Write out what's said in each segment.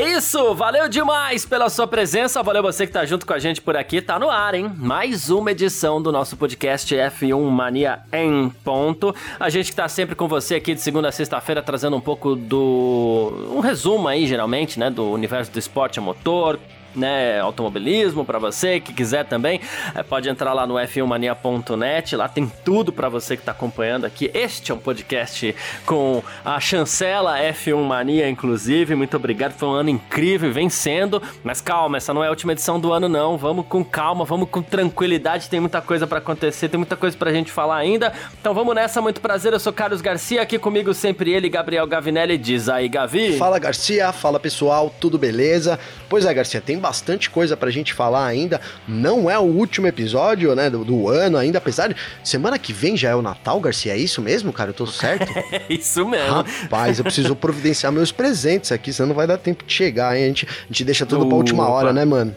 É isso, valeu demais pela sua presença, valeu você que tá junto com a gente por aqui, tá no ar, hein? Mais uma edição do nosso podcast F1 Mania em ponto. A gente que tá sempre com você aqui de segunda a sexta-feira trazendo um pouco do um resumo aí, geralmente, né, do universo do esporte a motor, né, automobilismo para você que quiser também, é, pode entrar lá no f1mania.net, lá tem tudo para você que está acompanhando aqui. Este é um podcast com a chancela F1 Mania, inclusive. Muito obrigado, foi um ano incrível, vencendo. Mas calma, essa não é a última edição do ano, não. Vamos com calma, vamos com tranquilidade. Tem muita coisa para acontecer, tem muita coisa pra gente falar ainda. Então vamos nessa, muito prazer. Eu sou Carlos Garcia, aqui comigo sempre ele, Gabriel Gavinelli. Diz aí, Gavi. Fala Garcia, fala pessoal, tudo beleza? Pois é, Garcia, tem bastante coisa pra gente falar ainda. Não é o último episódio, né, do, do ano ainda, apesar de semana que vem já é o Natal, Garcia. É isso mesmo, cara? Eu tô certo? É isso mesmo. Rapaz, eu preciso providenciar meus presentes aqui, senão não vai dar tempo de chegar, hein? A gente, a gente deixa tudo Opa. pra última hora, né, mano?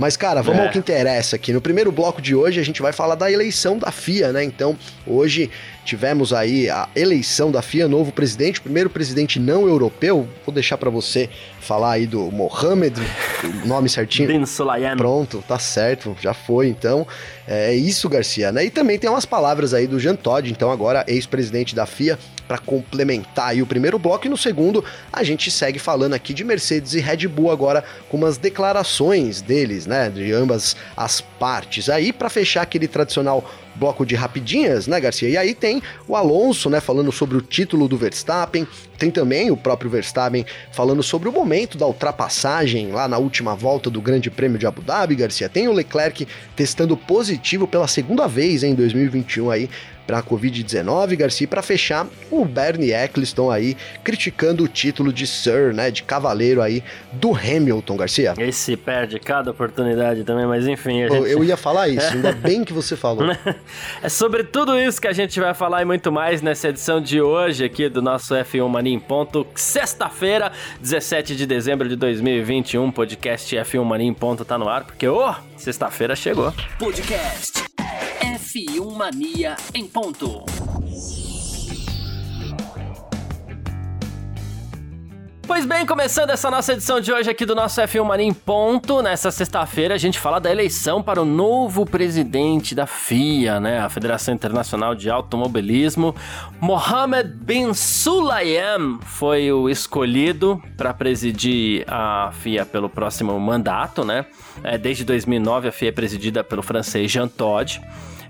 Mas, cara, vamos é. ao que interessa aqui. No primeiro bloco de hoje, a gente vai falar da eleição da FIA, né? Então, hoje tivemos aí a eleição da FIA, novo presidente, o primeiro presidente não europeu. Vou deixar para você falar aí do Mohamed, o nome certinho. Bin Sulayem. Pronto, tá certo, já foi então. É isso, Garcia, né? E também tem umas palavras aí do Jean Todt, então agora ex-presidente da FIA, para complementar aí o primeiro bloco. E no segundo, a gente segue falando aqui de Mercedes e Red Bull agora com umas declarações deles, né? De ambas as partes. Aí, para fechar aquele tradicional bloco de rapidinhas, né, Garcia? E aí tem o Alonso, né, falando sobre o título do Verstappen, tem também o próprio Verstappen falando sobre o momento da ultrapassagem lá na última volta do Grande Prêmio de Abu Dhabi, Garcia. Tem o Leclerc testando positivo pela segunda vez em 2021 aí para a Covid-19, Garcia, para fechar, o Bernie Eccleston aí criticando o título de Sir, né, de cavaleiro aí do Hamilton, Garcia. Esse perde cada oportunidade também, mas enfim. Gente... Eu ia falar isso, ainda bem que você falou. é sobre tudo isso que a gente vai falar e muito mais nessa edição de hoje aqui do nosso F1 Mania em Ponto, sexta-feira, 17 de dezembro de 2021, podcast F1 Mania em Ponto tá no ar, porque, ô, oh, sexta-feira chegou. Podcast F1 Mania em ponto. Pois bem, começando essa nossa edição de hoje aqui do nosso F1 Mania em ponto, nessa sexta-feira a gente fala da eleição para o novo presidente da FIA, né, a Federação Internacional de Automobilismo. Mohammed bin Sulayem foi o escolhido para presidir a FIA pelo próximo mandato, né? É, desde 2009 a FIA é presidida pelo francês Jean Todt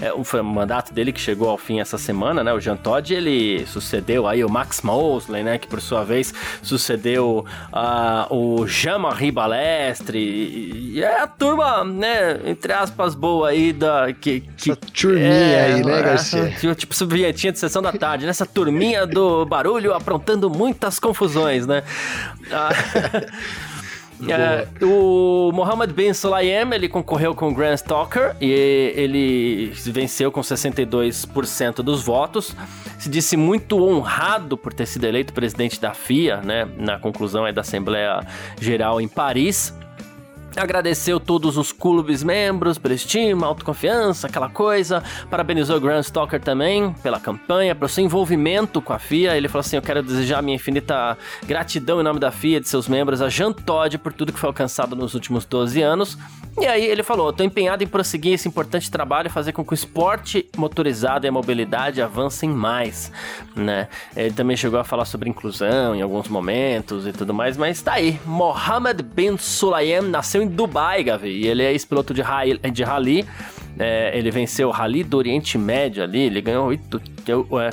é, o mandato dele que chegou ao fim essa semana, né? O Jean Todt, ele sucedeu aí o Max Mosley, né? Que por sua vez sucedeu uh, o Jean-Marie Balestre. E é a turma, né? Entre aspas, boa aí da... Que, que, Essa turminha é, aí, né, Garcia? Tipo, tipo subvinhetinha de sessão da tarde. Nessa turminha do barulho aprontando muitas confusões, né? Uh, É, o Mohammed bin Sulayem, ele concorreu com o Grant Stalker e ele venceu com 62% dos votos. Se disse muito honrado por ter sido eleito presidente da FIA, né, na conclusão da Assembleia Geral em Paris. Agradeceu todos os clubes membros pela estima, autoconfiança, aquela coisa. Parabenizou o Grant Stalker também pela campanha, pelo seu envolvimento com a FIA. Ele falou assim: Eu quero desejar minha infinita gratidão em nome da FIA, de seus membros, a Jean Todt, por tudo que foi alcançado nos últimos 12 anos. E aí ele falou: Estou empenhado em prosseguir esse importante trabalho e fazer com que o esporte motorizado e a mobilidade avancem mais. Né? Ele também chegou a falar sobre inclusão em alguns momentos e tudo mais, mas tá aí. Mohammed bin Sulayem nasceu nasceu em Dubai, Gavi, e ele é ex-piloto de, de rally. É, ele venceu o Rally do Oriente Médio ali, ele ganhou 8,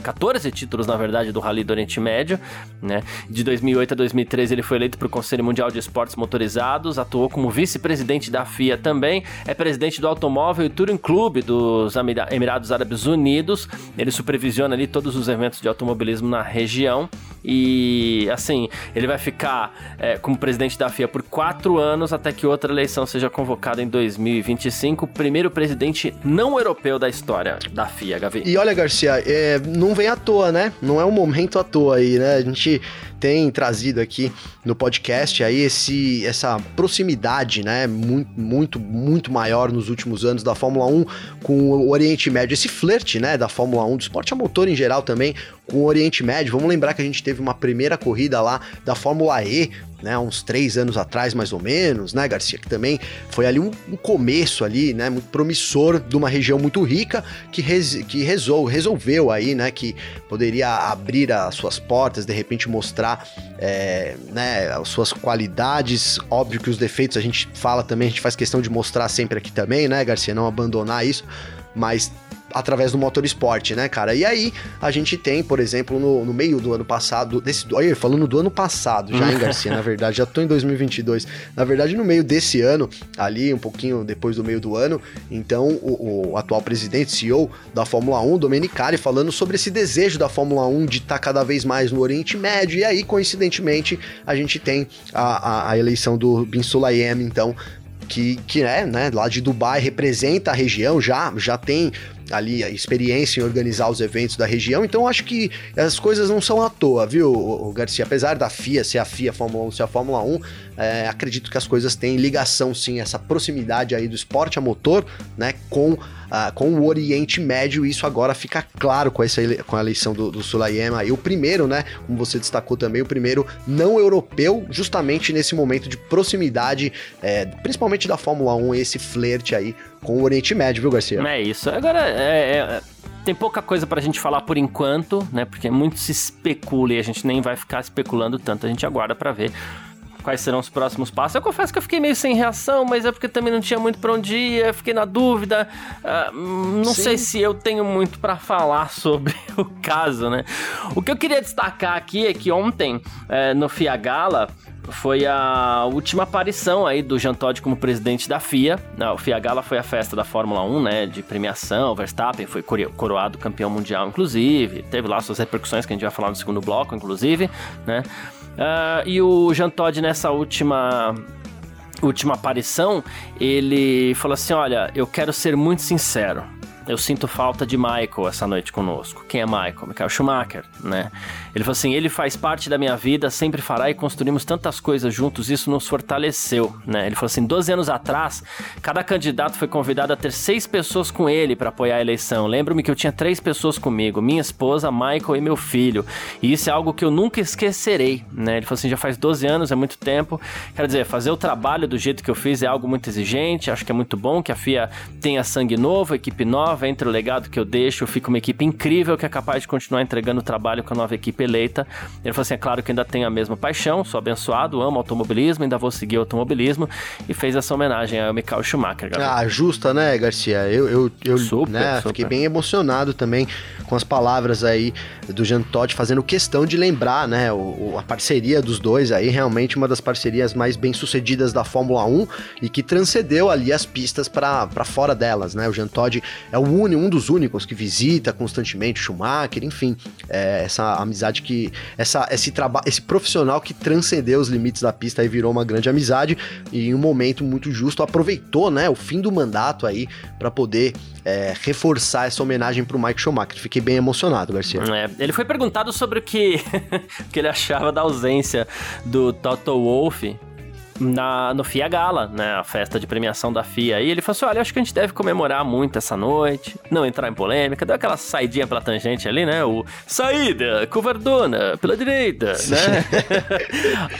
14 é, títulos, na verdade, do Rally do Oriente Médio, né? De 2008 a 2013 ele foi eleito para o Conselho Mundial de Esportes Motorizados, atuou como vice-presidente da FIA também, é presidente do Automóvel e Touring Club dos Emirados Árabes Unidos, ele supervisiona ali todos os eventos de automobilismo na região, E assim, ele vai ficar é, como presidente da FIA por quatro anos até que outra eleição seja convocada em 2025. O primeiro presidente não europeu da história da FIA, Gavi. E olha, Garcia, é, não vem à toa, né? Não é um momento à toa aí, né? A gente tem trazido aqui no podcast aí esse, essa proximidade, né, muito, muito, muito maior nos últimos anos da Fórmula 1 com o Oriente Médio, esse flerte, né, da Fórmula 1, do esporte a motor em geral também, com o Oriente Médio. Vamos lembrar que a gente teve uma primeira corrida lá da Fórmula E, né, uns três anos atrás mais ou menos, né, Garcia, que também foi ali um, um começo ali, né, muito promissor de uma região muito rica que, res, que resol, resolveu aí, né, que poderia abrir as suas portas, de repente mostrar, é, né, as suas qualidades, óbvio que os defeitos a gente fala também, a gente faz questão de mostrar sempre aqui também, né, Garcia, não abandonar isso, mas através do motor esporte, né, cara? E aí a gente tem, por exemplo, no, no meio do ano passado, desse, olha, falando do ano passado já, hein, Garcia, na verdade, já tô em 2022. Na verdade, no meio desse ano, ali um pouquinho depois do meio do ano, então o, o atual presidente, CEO da Fórmula 1, Domenicali, falando sobre esse desejo da Fórmula 1 de estar tá cada vez mais no Oriente Médio, e aí, coincidentemente, a gente tem a, a, a eleição do Bin Sulayem, então, que, que é, né, lá de Dubai, representa a região, já, já tem ali a experiência em organizar os eventos da região, então acho que as coisas não são à toa, viu, o Garcia? Apesar da FIA ser a FIA Fórmula 1 ser a Fórmula 1, é, acredito que as coisas têm ligação sim, essa proximidade aí do esporte a motor, né, com Uh, com o Oriente Médio, isso agora fica claro com, essa com a eleição do, do Sulayema. E o primeiro, né, como você destacou também, o primeiro não europeu, justamente nesse momento de proximidade, é, principalmente da Fórmula 1, esse flerte aí com o Oriente Médio, viu, Garcia? É isso. Agora, é, é, tem pouca coisa pra gente falar por enquanto, né? Porque muito se especula e a gente nem vai ficar especulando tanto. A gente aguarda para ver quais serão os próximos passos. Eu confesso que eu fiquei meio sem reação, mas é porque também não tinha muito pra onde ir, eu fiquei na dúvida. Uh, não Sim. sei se eu tenho muito para falar sobre o caso, né? O que eu queria destacar aqui é que ontem, é, no FIA Gala, foi a última aparição aí do Jean Todt como presidente da FIA. O FIA Gala foi a festa da Fórmula 1, né, de premiação. O Verstappen foi coroado campeão mundial, inclusive. Teve lá suas repercussões que a gente vai falar no segundo bloco, inclusive, né. Uh, e o Jean Todt nessa última última aparição, ele falou assim: Olha, eu quero ser muito sincero eu sinto falta de Michael essa noite conosco. Quem é Michael? Michael Schumacher, né? Ele falou assim: ele faz parte da minha vida, sempre fará e construímos tantas coisas juntos, isso nos fortaleceu, né? Ele falou assim: 12 anos atrás, cada candidato foi convidado a ter seis pessoas com ele para apoiar a eleição. Lembro-me que eu tinha três pessoas comigo: minha esposa, Michael e meu filho. E isso é algo que eu nunca esquecerei, né? Ele falou assim: já faz 12 anos, é muito tempo. Quer dizer, fazer o trabalho do jeito que eu fiz é algo muito exigente, acho que é muito bom que a FIA tenha sangue novo, equipe nova nova, entre o legado que eu deixo, fica uma equipe incrível que é capaz de continuar entregando trabalho com a nova equipe eleita. Ele falou assim: é claro que ainda tenho a mesma paixão, sou abençoado, amo automobilismo, ainda vou seguir automobilismo e fez essa homenagem ao Michael Schumacher. Galera. Ah, justa, né, Garcia? Eu, eu, eu super, né, super. fiquei bem emocionado também com as palavras aí do Jean Todt, fazendo questão de lembrar, né, o, a parceria dos dois aí, realmente uma das parcerias mais bem sucedidas da Fórmula 1 e que transcendeu ali as pistas para fora delas, né? O Jean Todt é o um dos únicos que visita constantemente o Schumacher, enfim, é, essa amizade que. Essa, esse esse profissional que transcendeu os limites da pista e virou uma grande amizade e em um momento muito justo aproveitou, né, o fim do mandato aí para poder é, reforçar essa homenagem pro Mike Schumacher. Fiquei bem emocionado, Garcia. É, ele foi perguntado sobre o que, que ele achava da ausência do Toto Wolff na, no FIA Gala, né? A festa de premiação da FIA. E ele falou assim: olha, acho que a gente deve comemorar muito essa noite, não entrar em polêmica, deu aquela saidinha pela tangente ali, né? O saída, covardona, pela direita, né?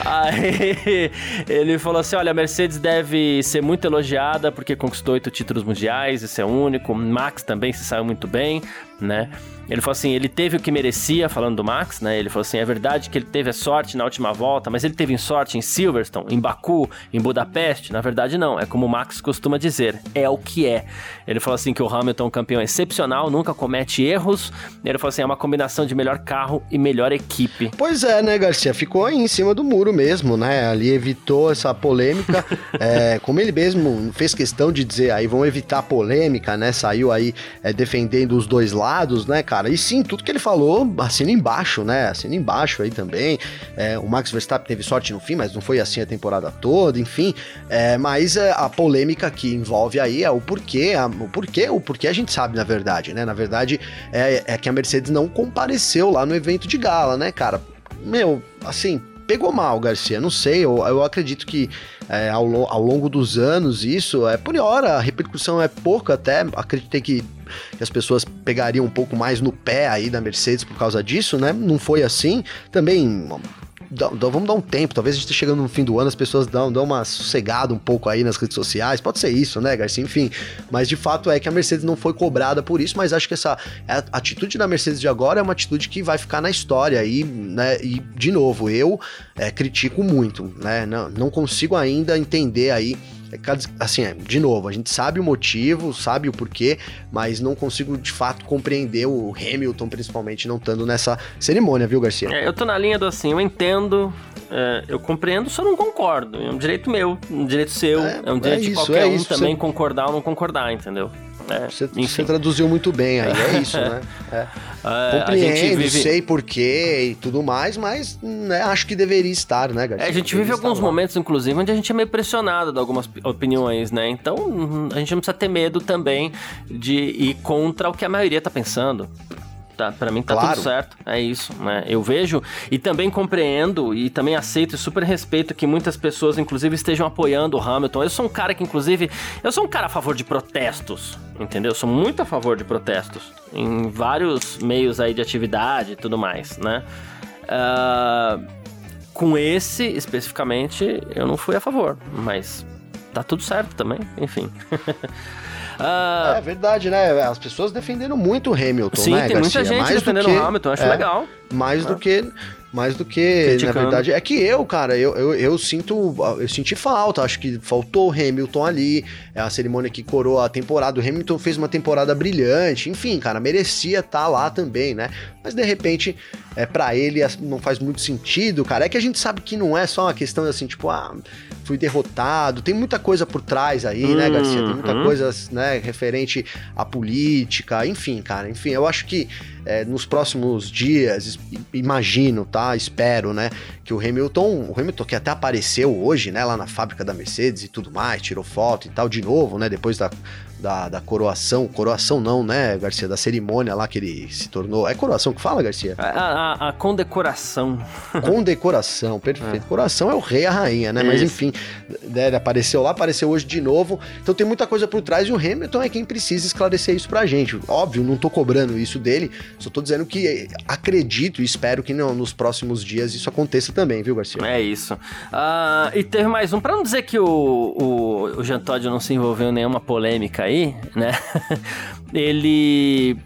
Aí ele falou assim: olha, a Mercedes deve ser muito elogiada porque conquistou oito títulos mundiais, isso é único. Max também se saiu muito bem, né? Ele falou assim, ele teve o que merecia, falando do Max, né? Ele falou assim, é verdade que ele teve a sorte na última volta, mas ele teve sorte em Silverstone, em Baku em Budapeste? Na verdade, não. É como o Max costuma dizer, é o que é. Ele falou assim que o Hamilton é um campeão excepcional, nunca comete erros. Ele falou assim, é uma combinação de melhor carro e melhor equipe. Pois é, né, Garcia? Ficou aí em cima do muro mesmo, né? Ali evitou essa polêmica. é, como ele mesmo fez questão de dizer aí, vão evitar polêmica, né? Saiu aí é, defendendo os dois lados, né, cara? E sim, tudo que ele falou, assina embaixo, né? Assina embaixo aí também. É, o Max Verstappen teve sorte no fim, mas não foi assim a temporada toda, enfim. É, mas é, a polêmica que envolve aí é o porquê, a, o porquê, o porquê a gente sabe, na verdade, né? Na verdade, é, é que a Mercedes não compareceu lá no evento de gala, né, cara? Meu, assim, pegou mal, Garcia. Não sei, eu, eu acredito que é, ao, ao, longo dos anos isso é por hora, a repercussão é pouca até. Acreditei que, que, as pessoas pegariam um pouco mais no pé aí da Mercedes por causa disso, né? Não foi assim. Também dá, vamos dar um tempo, talvez a gente esteja chegando no fim do ano, as pessoas dão, dão uma sossegada um pouco aí nas redes sociais, pode ser isso, né, Garcia? Enfim, mas de fato é que a Mercedes não foi cobrada por isso, mas acho que essa atitude da Mercedes de agora é uma atitude que vai ficar na história aí, né? E, de novo, eu é, critico muito, né? Não, não consigo ainda entender aí assim, é, de novo, a gente sabe o motivo, sabe o porquê, mas não consigo de fato compreender o Hamilton, principalmente, não estando nessa cerimônia, viu, Garcia? É, eu tô na linha do assim, eu entendo, é, eu compreendo, só não concordo. É um direito meu, um direito seu, é, é um direito de qualquer um isso, também você... concordar ou não concordar, entendeu? É, você, você, traduziu muito bem aí, é isso, né? É. É, Compreendo, vive... sei porquê e tudo mais, mas né, acho que deveria estar, né, Garcia? É, a gente vive alguns momentos, inclusive, onde a gente é meio pressionado de algumas opiniões, né? Então, a gente não precisa ter medo também de ir contra o que a maioria tá pensando tá, para mim tá claro. tudo certo. É isso, né? Eu vejo e também compreendo e também aceito e super respeito que muitas pessoas, inclusive, estejam apoiando o Hamilton. Eu sou um cara que, inclusive, eu sou um cara a favor de protestos, entendeu? Eu sou muito a favor de protestos em vários meios aí de atividade e tudo mais, né? Uh, com esse especificamente, eu não fui a favor, mas tá tudo certo também, enfim. Uh... É verdade, né? As pessoas defendendo muito o Hamilton, Sim, né, tem Garcia? muita gente mais defendendo que... o Hamilton, acho é, legal. Mais do que mais do que, Criticando. na verdade, é que eu, cara, eu, eu, eu, sinto, eu senti falta, acho que faltou o Hamilton ali, é a cerimônia que coroa a temporada, o Hamilton fez uma temporada brilhante, enfim, cara, merecia estar tá lá também, né? Mas de repente, é para ele não faz muito sentido, cara. É que a gente sabe que não é só uma questão assim, tipo, ah, fui derrotado. Tem muita coisa por trás aí, né, uhum. Garcia? Tem muita coisa, né, referente à política, enfim, cara. Enfim, eu acho que é, nos próximos dias, imagino, tá? Espero, né? Que o Hamilton, o Hamilton que até apareceu hoje, né, lá na fábrica da Mercedes e tudo mais, tirou foto e tal, de novo, né? Depois da, da, da coroação, coroação não, né, Garcia, da cerimônia lá que ele se tornou. É coroação que fala, Garcia? A, a, a condecoração. Condecoração, perfeito. É. Coroação é o rei e a rainha, né? Isso. Mas enfim, né, ele apareceu lá, apareceu hoje de novo. Então tem muita coisa por trás e o Hamilton é quem precisa esclarecer isso pra gente. Óbvio, não tô cobrando isso dele, só tô dizendo que acredito e espero que não, nos próximos dias isso aconteça também, viu, Garcia? É isso. Uh, e teve mais um, pra não dizer que o, o, o Jean Todt não se envolveu em nenhuma polêmica aí, né? Ele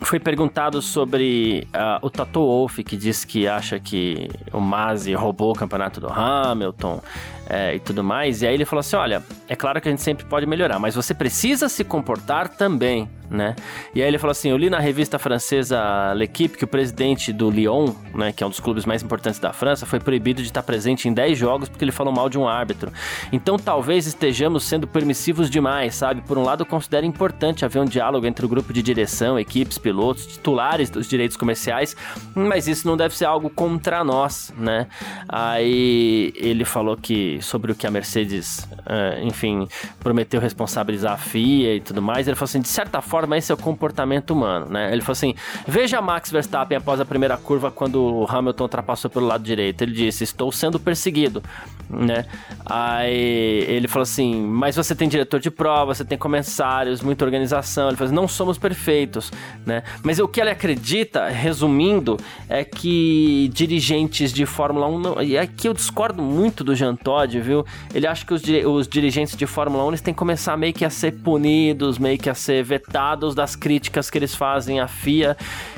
foi perguntado sobre uh, o Toto Wolff, que diz que acha que o Masi roubou o campeonato do Hamilton é, e tudo mais. E aí ele falou assim: olha, é claro que a gente sempre pode melhorar, mas você precisa se comportar também né? E aí ele falou assim: eu li na revista francesa L'Equipe que o presidente do Lyon, né, que é um dos clubes mais importantes da França, foi proibido de estar presente em 10 jogos porque ele falou mal de um árbitro. Então talvez estejamos sendo permissivos demais, sabe? Por um lado, considero importante haver um diálogo entre o grupo de direção, equipes, pilotos, titulares dos direitos comerciais, mas isso não deve ser algo contra nós, né? Aí ele falou que sobre o que a Mercedes, uh, enfim, prometeu responsabilizar a FIA e tudo mais, ele falou assim: de certa forma forma esse é o comportamento humano, né? Ele falou assim: veja Max Verstappen após a primeira curva quando o Hamilton ultrapassou pelo lado direito. Ele disse: estou sendo perseguido, né? Aí ele falou assim: mas você tem diretor de prova, você tem comissários, muita organização. Ele falou assim, não somos perfeitos, né? Mas o que ele acredita, resumindo, é que dirigentes de Fórmula 1 não... e aqui eu discordo muito do Jean Todt, viu? Ele acha que os, os dirigentes de Fórmula 1 eles têm que começar meio que a ser punidos, meio que a ser vetados das críticas que eles fazem à FIA.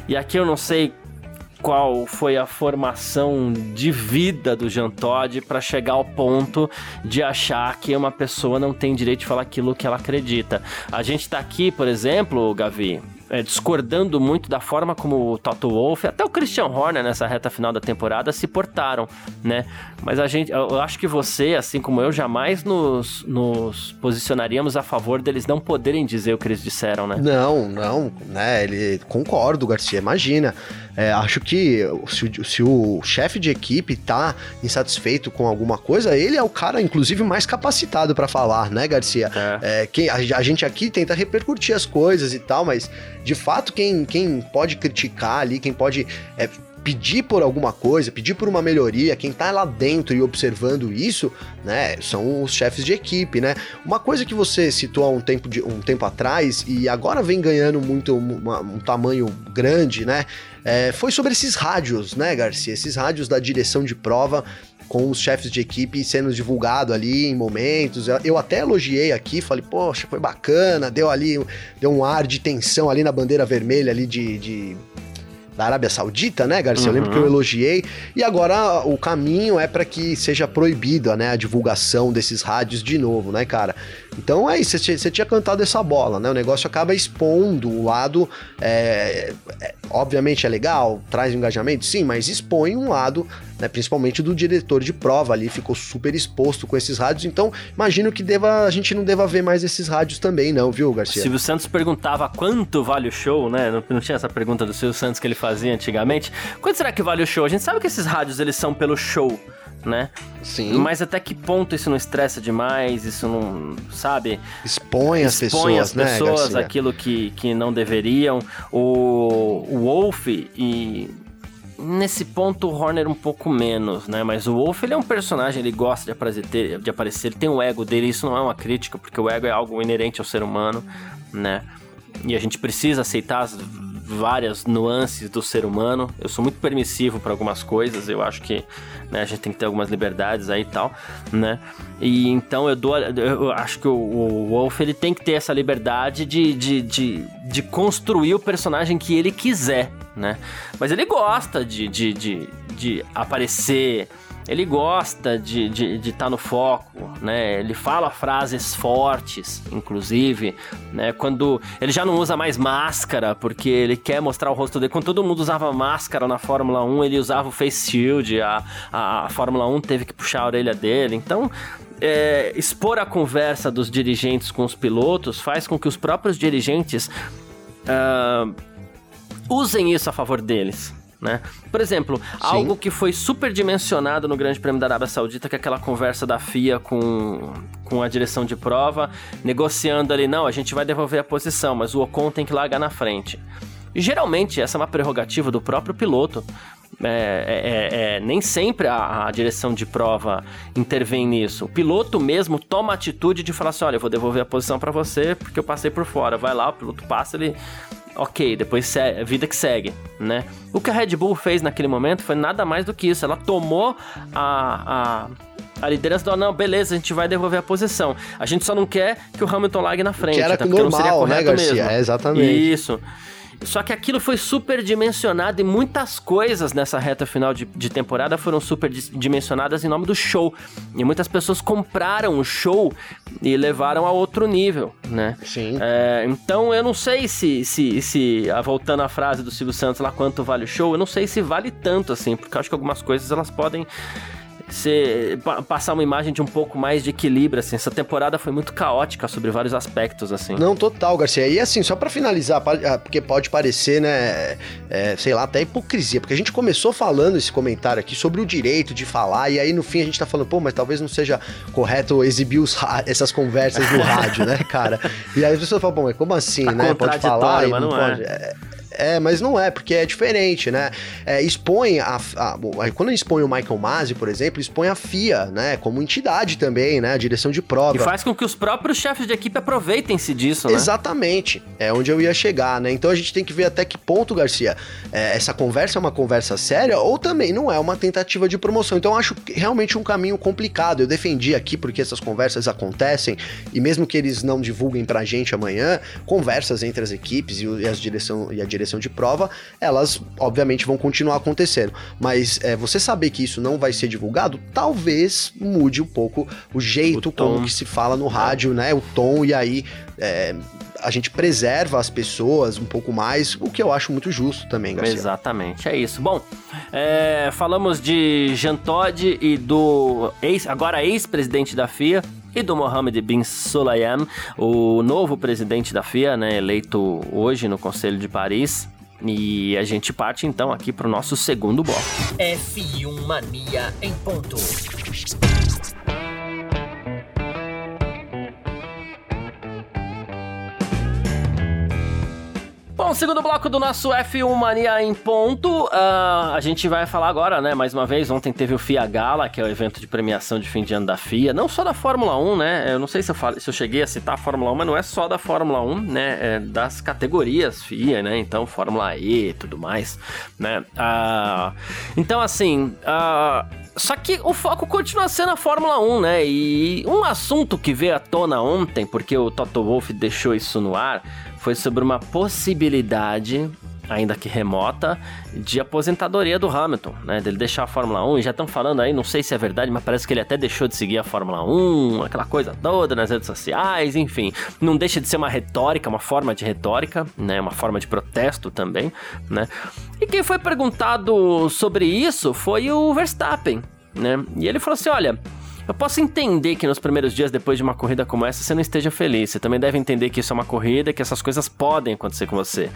E aqui eu não sei qual foi a formação de vida do Jean Todt para chegar ao ponto de achar que uma pessoa não tem direito de falar aquilo que ela acredita. A gente tá aqui, por exemplo, Gavi, é, discordando muito da forma como o Toto Wolff, até o Christian Horner nessa reta final da temporada se portaram, né? Mas a gente, eu acho que você, assim como eu, jamais nos, nos posicionaríamos a favor deles não poderem dizer o que eles disseram, né? Não, não, né? Ele concordo, Garcia, imagina. É, acho que se, se o chefe de equipe tá insatisfeito com alguma coisa, ele é o cara, inclusive, mais capacitado para falar, né, Garcia? É. É, quem, a, a, gente aqui tenta repercutir as coisas e tal, mas de fato, quem, quem pode criticar ali, quem pode é, pedir por alguma coisa, pedir por uma melhoria, quem tá lá dentro e observando isso, né, são os chefes de equipe, né? Uma coisa que você citou há um tempo, de, um tempo atrás e agora vem ganhando muito uma, um tamanho grande, né? É, foi sobre esses rádios, né, Garcia? Esses rádios da direção de prova com os chefes de equipe sendo divulgado ali em momentos. Eu até elogiei aqui, falei, poxa, foi bacana, deu ali, deu um ar de tensão ali na bandeira vermelha ali de, de da Arábia Saudita, né, Garcia? Uhum. Eu lembro que eu uhum. elogiei. E agora o caminho é para que seja proibida, né, a divulgação desses rádios de novo, né, cara? Então é isso, você tinha cantado essa bola, né? O negócio acaba expondo o lado. É, é, obviamente é legal, traz engajamento, sim, mas expõe um lado, né, principalmente do diretor de prova ali, ficou super exposto com esses rádios. Então, imagino que deva, a gente não deva ver mais esses rádios também, não, viu, Garcia? Silvio Santos perguntava quanto vale o show, né? Não, não tinha essa pergunta do Silvio Santos que ele fazia antigamente. Quanto será que vale o show? A gente sabe que esses rádios eles são pelo show né? Sim. Mas até que ponto isso não estressa demais? Isso não, sabe? Expõe as Expõe pessoas, as né, pessoas né, aquilo que, que não deveriam. O, o Wolf e nesse ponto o Horner um pouco menos, né? Mas o Wolf ele é um personagem, ele gosta de aparecer, de aparecer, ele tem o ego dele, isso não é uma crítica, porque o ego é algo inerente ao ser humano, né? E a gente precisa aceitar as várias nuances do ser humano. Eu sou muito permissivo para algumas coisas, eu acho que né, a gente tem que ter algumas liberdades aí e tal, né? E então eu dou, eu acho que o, Wolf ele tem que ter essa liberdade de, de, de, de construir o personagem que ele quiser, né? Mas ele gosta de, de, de, de aparecer ele gosta de estar de, de tá no foco, né? Ele fala frases fortes, inclusive, né? Quando ele já não usa mais máscara, porque ele quer mostrar o rosto dele. Quando todo mundo usava máscara na Fórmula 1, ele usava o face shield, a, a, a Fórmula 1 teve que puxar a orelha dele. Então, é, expor a conversa dos dirigentes com os pilotos faz com que os próprios dirigentes uh, usem isso a favor deles né? Por exemplo, Sim. algo que foi super dimensionado no Grande Prêmio da Arábia Saudita, que é aquela conversa da FIA com, com a direção de prova, negociando ali, não, a gente vai devolver a posição, mas o Ocon tem que largar na frente. Geralmente, essa é uma prerrogativa do próprio piloto. É, é, é, é, nem sempre a, a, direção de prova intervém nisso. O piloto mesmo toma a atitude de falar assim: olha, eu vou devolver a posição para você porque eu passei por fora. Vai lá, o piloto passa, ele ok, depois a vida que segue, né? O que a Red Bull fez naquele momento foi nada mais do que isso. Ela tomou a, a, a liderança do não, beleza, a gente vai devolver a posição. A gente só não quer que o Hamilton largue na frente. Que era normal, né, Garcia? Mesmo. É, exatamente. Isso. Só que aquilo foi super dimensionado e muitas coisas nessa reta final de, de temporada foram super dimensionadas em nome do show. E muitas pessoas compraram o show e levaram a outro nível, né? Sim. É, então eu não sei se, se, se, voltando à frase do Silvio Santos lá, quanto vale o show, eu não sei se vale tanto assim, porque eu acho que algumas coisas elas podem ser, passar uma imagem de um pouco mais de equilíbrio, assim. Essa temporada foi muito caótica sobre vários aspectos, assim. Não, total, Garcia. E assim, só para finalizar, ah, porque pode parecer, né, é, sei lá, até hipocrisia, porque a gente começou falando esse comentário aqui sobre o direito de falar, e aí no fim a gente tá falando, pô, mas talvez não seja correto exibir os, essas conversas no rádio, né, cara? E aí a pessoa fala, bom, mas como assim, tá né? Pode falar, mas não, não pode. É. é mas não é, porque é diferente, né? É, expõe a, a, Quando expõe o Michael Masi, por exemplo, expõe a FIA, né? Como entidade também, né? A direção de prova. E faz com que os próprios chefes de equipe aproveitem-se disso, né? Exatamente. É onde eu ia chegar, né? Então a gente tem que ver até que ponto, Garcia, é, essa conversa é uma conversa séria ou também não é uma tentativa de promoção. Então eu acho realmente um caminho complicado. Eu defendi aqui porque essas conversas acontecem e mesmo que eles não divulguem pra gente amanhã, conversas entre as equipes e, as direção, e a direção direção de prova, elas obviamente vão continuar acontecendo. Mas é, você saber que isso não vai ser divulgado, talvez mude um pouco o jeito o como que se fala no rádio, né? O tom, e aí é, a gente preserva as pessoas um pouco mais, o que eu acho muito justo também, Garcia. Exatamente, é isso. Bom, é, falamos de Jean Todt e do ex, agora ex-presidente da FIA, e do Mohamed bin Sulayem, o novo presidente da FIA, né, eleito hoje no Conselho de Paris. E a gente parte então aqui para o nosso segundo bloco. F1 Mania em ponto. Bom, segundo bloco do nosso F1 Mania em ponto, uh, a gente vai falar agora, né, mais uma vez, ontem teve o FIA Gala, que é o evento de premiação de fim de ano da FIA, não só da Fórmula 1, né, eu não sei se eu, falei, se eu cheguei a citar a Fórmula 1, mas não é só da Fórmula 1, né, é das categorias FIA, né, então Fórmula E e tudo mais, né, uh, então assim, uh, só que o foco continua sendo a Fórmula 1, né? E um assunto que veio à tona ontem, porque o Toto Wolff deixou isso no ar, foi sobre uma possibilidade ainda que remota, de aposentadoria do Hamilton, né? Dele deixar a Fórmula 1. E já estão falando aí, não sei se é verdade, mas parece que ele até deixou de seguir a Fórmula 1, aquela coisa toda nas redes sociais, enfim. Não deixa de ser uma retórica, uma forma de retórica, né? Uma forma de protesto também, né? E quem foi perguntado sobre isso foi o Verstappen, né? E ele falou assim: olha. Eu posso entender que nos primeiros dias depois de uma corrida como essa você não esteja feliz. Você também deve entender que isso é uma corrida, que essas coisas podem acontecer com você.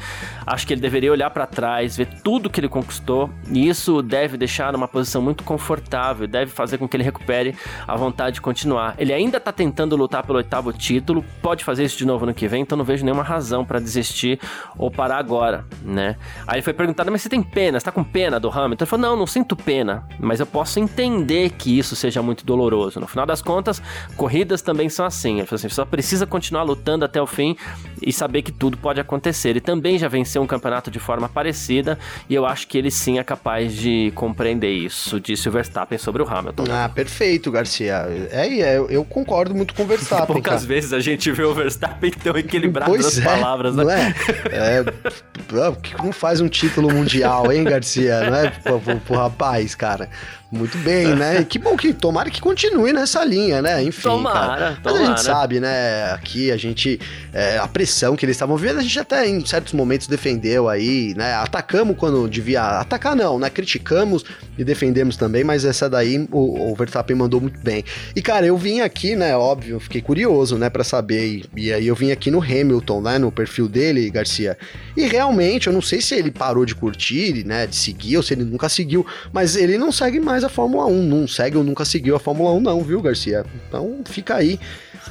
Acho que ele deveria olhar para trás, ver tudo que ele conquistou, e isso deve deixar numa posição muito confortável, deve fazer com que ele recupere a vontade de continuar. Ele ainda tá tentando lutar pelo oitavo título, pode fazer isso de novo no que vem, então não vejo nenhuma razão para desistir ou parar agora, né? Aí foi perguntado, mas você tem pena? Você tá com pena do Hamilton? Ele falou, não, não sinto pena, mas eu posso entender que isso seja muito doloroso No final das contas, corridas também são assim. Assim: só precisa continuar lutando até o fim e saber que tudo pode acontecer. Ele também já venceu um campeonato de forma parecida e eu acho que ele sim é capaz de compreender isso, disse o Verstappen sobre o Hamilton. Ah, perfeito, Garcia. É, é eu concordo muito com o Verstappen. Poucas cara. vezes a gente vê o Verstappen tão equilibrado pois nas é, palavras, né? É? é que não faz um título mundial, hein, Garcia? Não é pro, pro, pro rapaz, cara. Muito bem, né? E que bom que tomara que continue nessa linha, né? Enfim, tomara, cara. Mas tomara. a gente sabe, né? Aqui a gente é, a pressão que eles estavam vivendo, a gente até em certos momentos defendeu aí, né? Atacamos quando devia atacar não, né? Criticamos e defendemos também, mas essa daí o, o Verstappen mandou muito bem. E cara, eu vim aqui, né? Óbvio, fiquei curioso, né? Para saber e, e aí eu vim aqui no Hamilton, né? No perfil dele, Garcia. E realmente, eu não sei se ele parou de curtir, né? De seguir ou se ele nunca seguiu, mas ele não segue mais mais a Fórmula 1, não segue ou nunca seguiu a Fórmula 1 não, viu, Garcia? Então fica aí,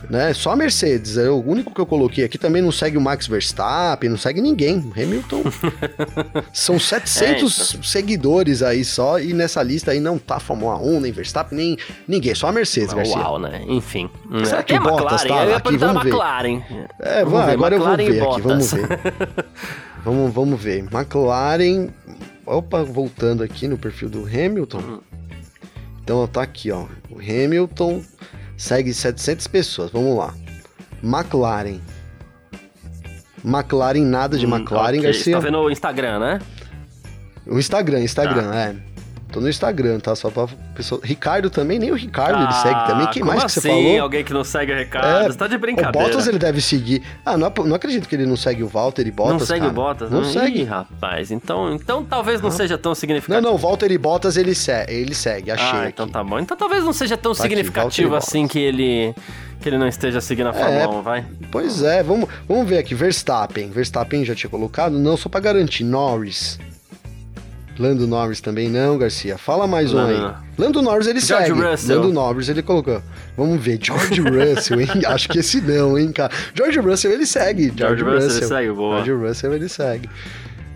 né? Só a Mercedes, é o único que eu coloquei aqui também não segue o Max Verstappen, não segue ninguém. Hamilton. São 700 é, então. seguidores aí só e nessa lista aí não tá Fórmula 1, nem Verstappen, nem ninguém, só a Mercedes, Uau, Garcia. Uau, né? Enfim. Será que o Bottas tá lá? Aqui, vamos ver. McLaren. É, vamos agora McLaren eu vou ver aqui, vamos ver. vamos, vamos ver. McLaren Opa, voltando aqui no perfil do Hamilton. Hum. Então tá aqui, ó. O Hamilton segue 700 pessoas. Vamos lá. McLaren. McLaren, nada de hum, McLaren, okay. Garcia. Você tá vendo o Instagram, né? O Instagram, Instagram, tá. é. Tô no Instagram, tá? Só pra pessoa. Ricardo também, nem o Ricardo ah, ele segue também. Quem mais que assim? você falou? alguém que não segue o Ricardo? É, você tá de brincadeira. O Bottas ele deve seguir. Ah, não, não acredito que ele não segue o Walter e Bottas. Não segue cara. o Bottas? Não, não segue. Ih, rapaz. Então, então talvez não, não, seja tão significativo. Não, não, Walter e Bottas ele, se ele segue, achei. Ah, então aqui. tá bom. Então talvez não seja tão tá significativo aqui, assim que ele que ele não esteja seguindo a Fórmula é, 1, vai? Pois é, vamos, vamos ver aqui. Verstappen. Verstappen já tinha colocado? Não, só pra garantir. Norris. Lando Norris também não, Garcia. Fala mais um aí. Lando Norris ele George segue. Russell. Lando Norris ele colocou. Vamos ver. George Russell, hein? Acho que esse não, hein, cara. George Russell ele segue. George, George Russell, Russell ele segue, boa. George Russell ele segue.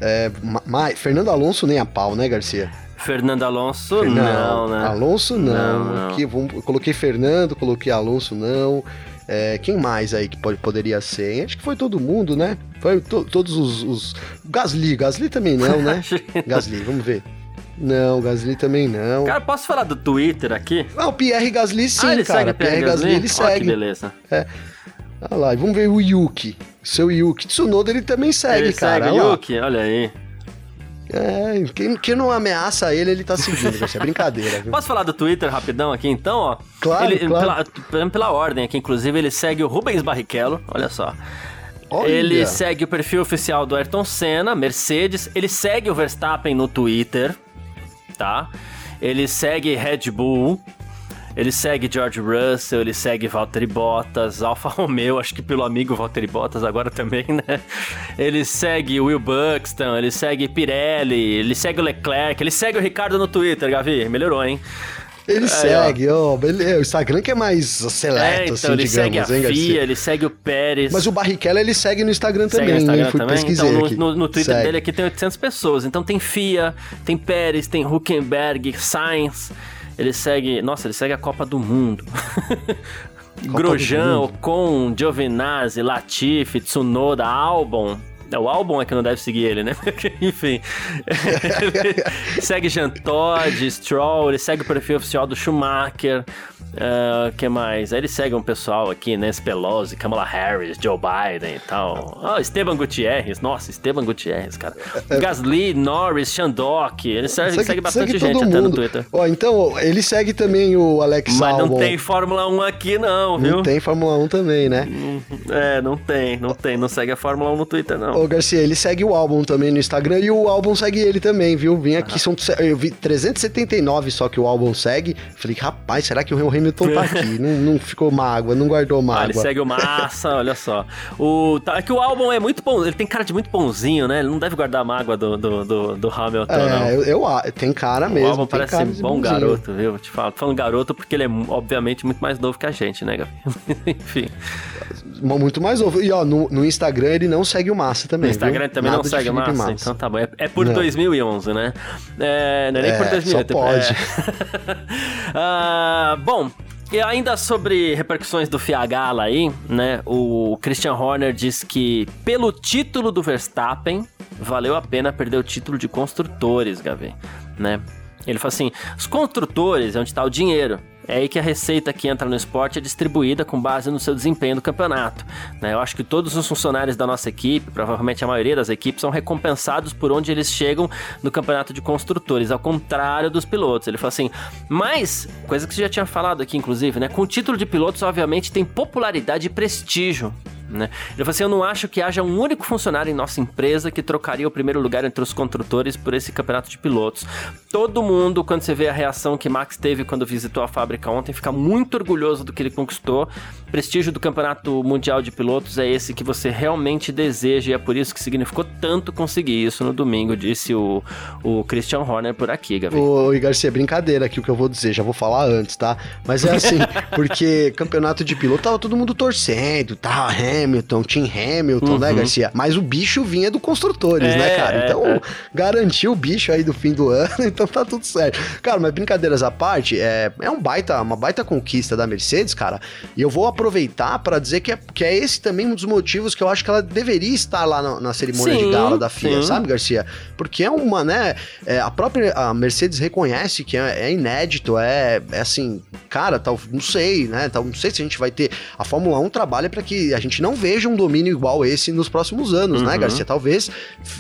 É, mas Fernando Alonso nem a pau, né, Garcia? Fernando Alonso, Fernando, não, né? Alonso não. não, não. Aqui, vamos, coloquei Fernando, coloquei Alonso não. É, quem mais aí que pode, poderia ser? Acho que foi todo mundo, né? Foi to, todos os, os, Gasly, Gasly também não, né? Gasly, vamos ver. Não, Gasly também não. Cara, posso falar do Twitter aqui? Ah, o Pierre Gasly sim, ah, ele cara. Segue Pierre, Pierre Gasly, Gasly ele segue. Oh, que beleza. É. Olha lá, vamos ver o Yuki. seu Yuki Tsunoda, ele também segue, ele cara. Segue o Yuki, olha aí. É, quem, quem não ameaça ele, ele tá seguindo, vai ser brincadeira, viu? Posso falar do Twitter rapidão aqui, então, ó? Claro, ele, claro. Pela, pela ordem aqui, inclusive, ele segue o Rubens Barrichello, olha só. Olha. Ele segue o perfil oficial do Ayrton Senna, Mercedes. Ele segue o Verstappen no Twitter, tá? Ele segue Red Bull. Ele segue George Russell, ele segue Valtteri Bottas, Alfa Romeo, acho que pelo amigo Valtteri Bottas agora também, né? Ele segue Will Buxton, ele segue Pirelli, ele segue o Leclerc, ele segue o Ricardo no Twitter, Gavi, melhorou, hein? Ele segue, ó, beleza. O Instagram que é mais seleto, é, então, assim, ele digamos, segue a hein, FIA, ele segue o Pérez. Mas o Barrichello, ele segue no Instagram segue também, no Instagram hein? Fui também. Então, no, no, no Twitter Segue. dele aqui tem 800 pessoas. Então tem FIA, tem Pérez, tem Huckenberg, Sainz. Ele segue... Nossa, ele segue a Copa do Mundo. Grosjean, Mundo. Ocon, Giovinazzi, Latifi, Tsunoda, Albon... É, O álbum é que não deve seguir ele, né? Enfim. ele segue Jean Todt, Stroll, ele segue o perfil oficial do Schumacher. O que mais? Aí ele segue um pessoal aqui, né? Pelosi, Kamala Harris, Joe Biden e tal. Oh, Esteban Gutierrez. Nossa, Esteban Gutierrez, cara. Gasly, Norris, Shandok. Ele segue, segue, bastante segue gente até no. Twitter. Ó, então, ele segue também o Alex Mas não tem Fórmula 1 aqui, não, viu? Não tem Fórmula 1 também, né? É, não tem, não tem. Não segue a Fórmula 1 no Twitter, não. Ô, Garcia, ele segue o álbum também no Instagram e o álbum segue ele também, viu? Vim aqui, são, eu vi 379 só que o álbum segue. Falei, rapaz, será que o Hamilton tá aqui? não, não ficou mágoa, não guardou Ah, mágoa. ele segue o Massa, olha só. O, tá, é que o álbum é muito bom, ele tem cara de muito bonzinho, né? Ele não deve guardar mágoa do, do, do, do Hamilton, não. É, eu, eu a- tem cara O mesmo. álbum tem parece cara de bom bonzinho. garoto, viu? Te falo, tô falando garoto porque ele é, obviamente, muito mais novo que a gente, né, Gabi? Enfim. Muito mais novo. E ó, no, no Instagram ele não segue o Massa também. No Instagram viu? também Nada não segue o Felipe Massa, então tá bom. É, é por Não. 2011, né? É, não é nem É, por só 2008. pode. é. Ah, bom, e ainda sobre repercussões do Fiagala aí, né? O Christian Horner diz que pelo título do Verstappen, valeu a pena perder o título de construtores, Gavi, né? Ele fala assim: os construtores é onde está o dinheiro. É aí que a receita que entra no esporte é distribuída com base no seu desempenho no campeonato. né? Eu acho que todos os funcionários da nossa equipe, provavelmente a maioria das equipes, são recompensados por onde eles chegam no campeonato de construtores, ao contrário dos pilotos. Ele fala assim, mas, coisa que você já tinha falado aqui, inclusive, né? Com o título de pilotos, obviamente, tem popularidade e prestígio. Né? Ele falou assim: Eu não acho que haja um único funcionário em nossa empresa que trocaria o primeiro lugar entre os construtores por esse campeonato de pilotos. Todo mundo, quando você vê a reação que Max teve quando visitou a fábrica ontem, fica muito orgulhoso do que ele conquistou. O prestígio do campeonato mundial de pilotos é esse que você realmente deseja e é por isso que significou tanto conseguir isso no domingo, disse o, o Christian Horner por aqui, Gavi. Ô, Garcia, brincadeira aqui o que eu vou dizer, já vou falar antes, tá? Mas é assim, porque campeonato de piloto tava todo mundo torcendo, tá? Hamilton, Tim Hamilton, né, Uhum. Garcia? Mas o bicho vinha do construtores, É, né, cara? é, Então, é. garantiu o bicho aí do fim do ano, então tá tudo certo. Cara, mas brincadeiras à parte, é, é um baita, uma baita conquista da Mercedes, cara. E eu vou aproveitar pra dizer que é, que é esse também um dos motivos que eu acho que ela deveria estar lá na, na cerimônia Sim, de gala da FIA, sim. sabe, Garcia? Porque é uma, né? é, a própria a Mercedes reconhece que é, é inédito, é, é assim, cara, tal, não sei, né? Tal, não sei se a gente vai ter. A Fórmula 1 trabalha pra que a gente não veja um domínio igual esse nos próximos anos, né, Uhum. Garcia? Talvez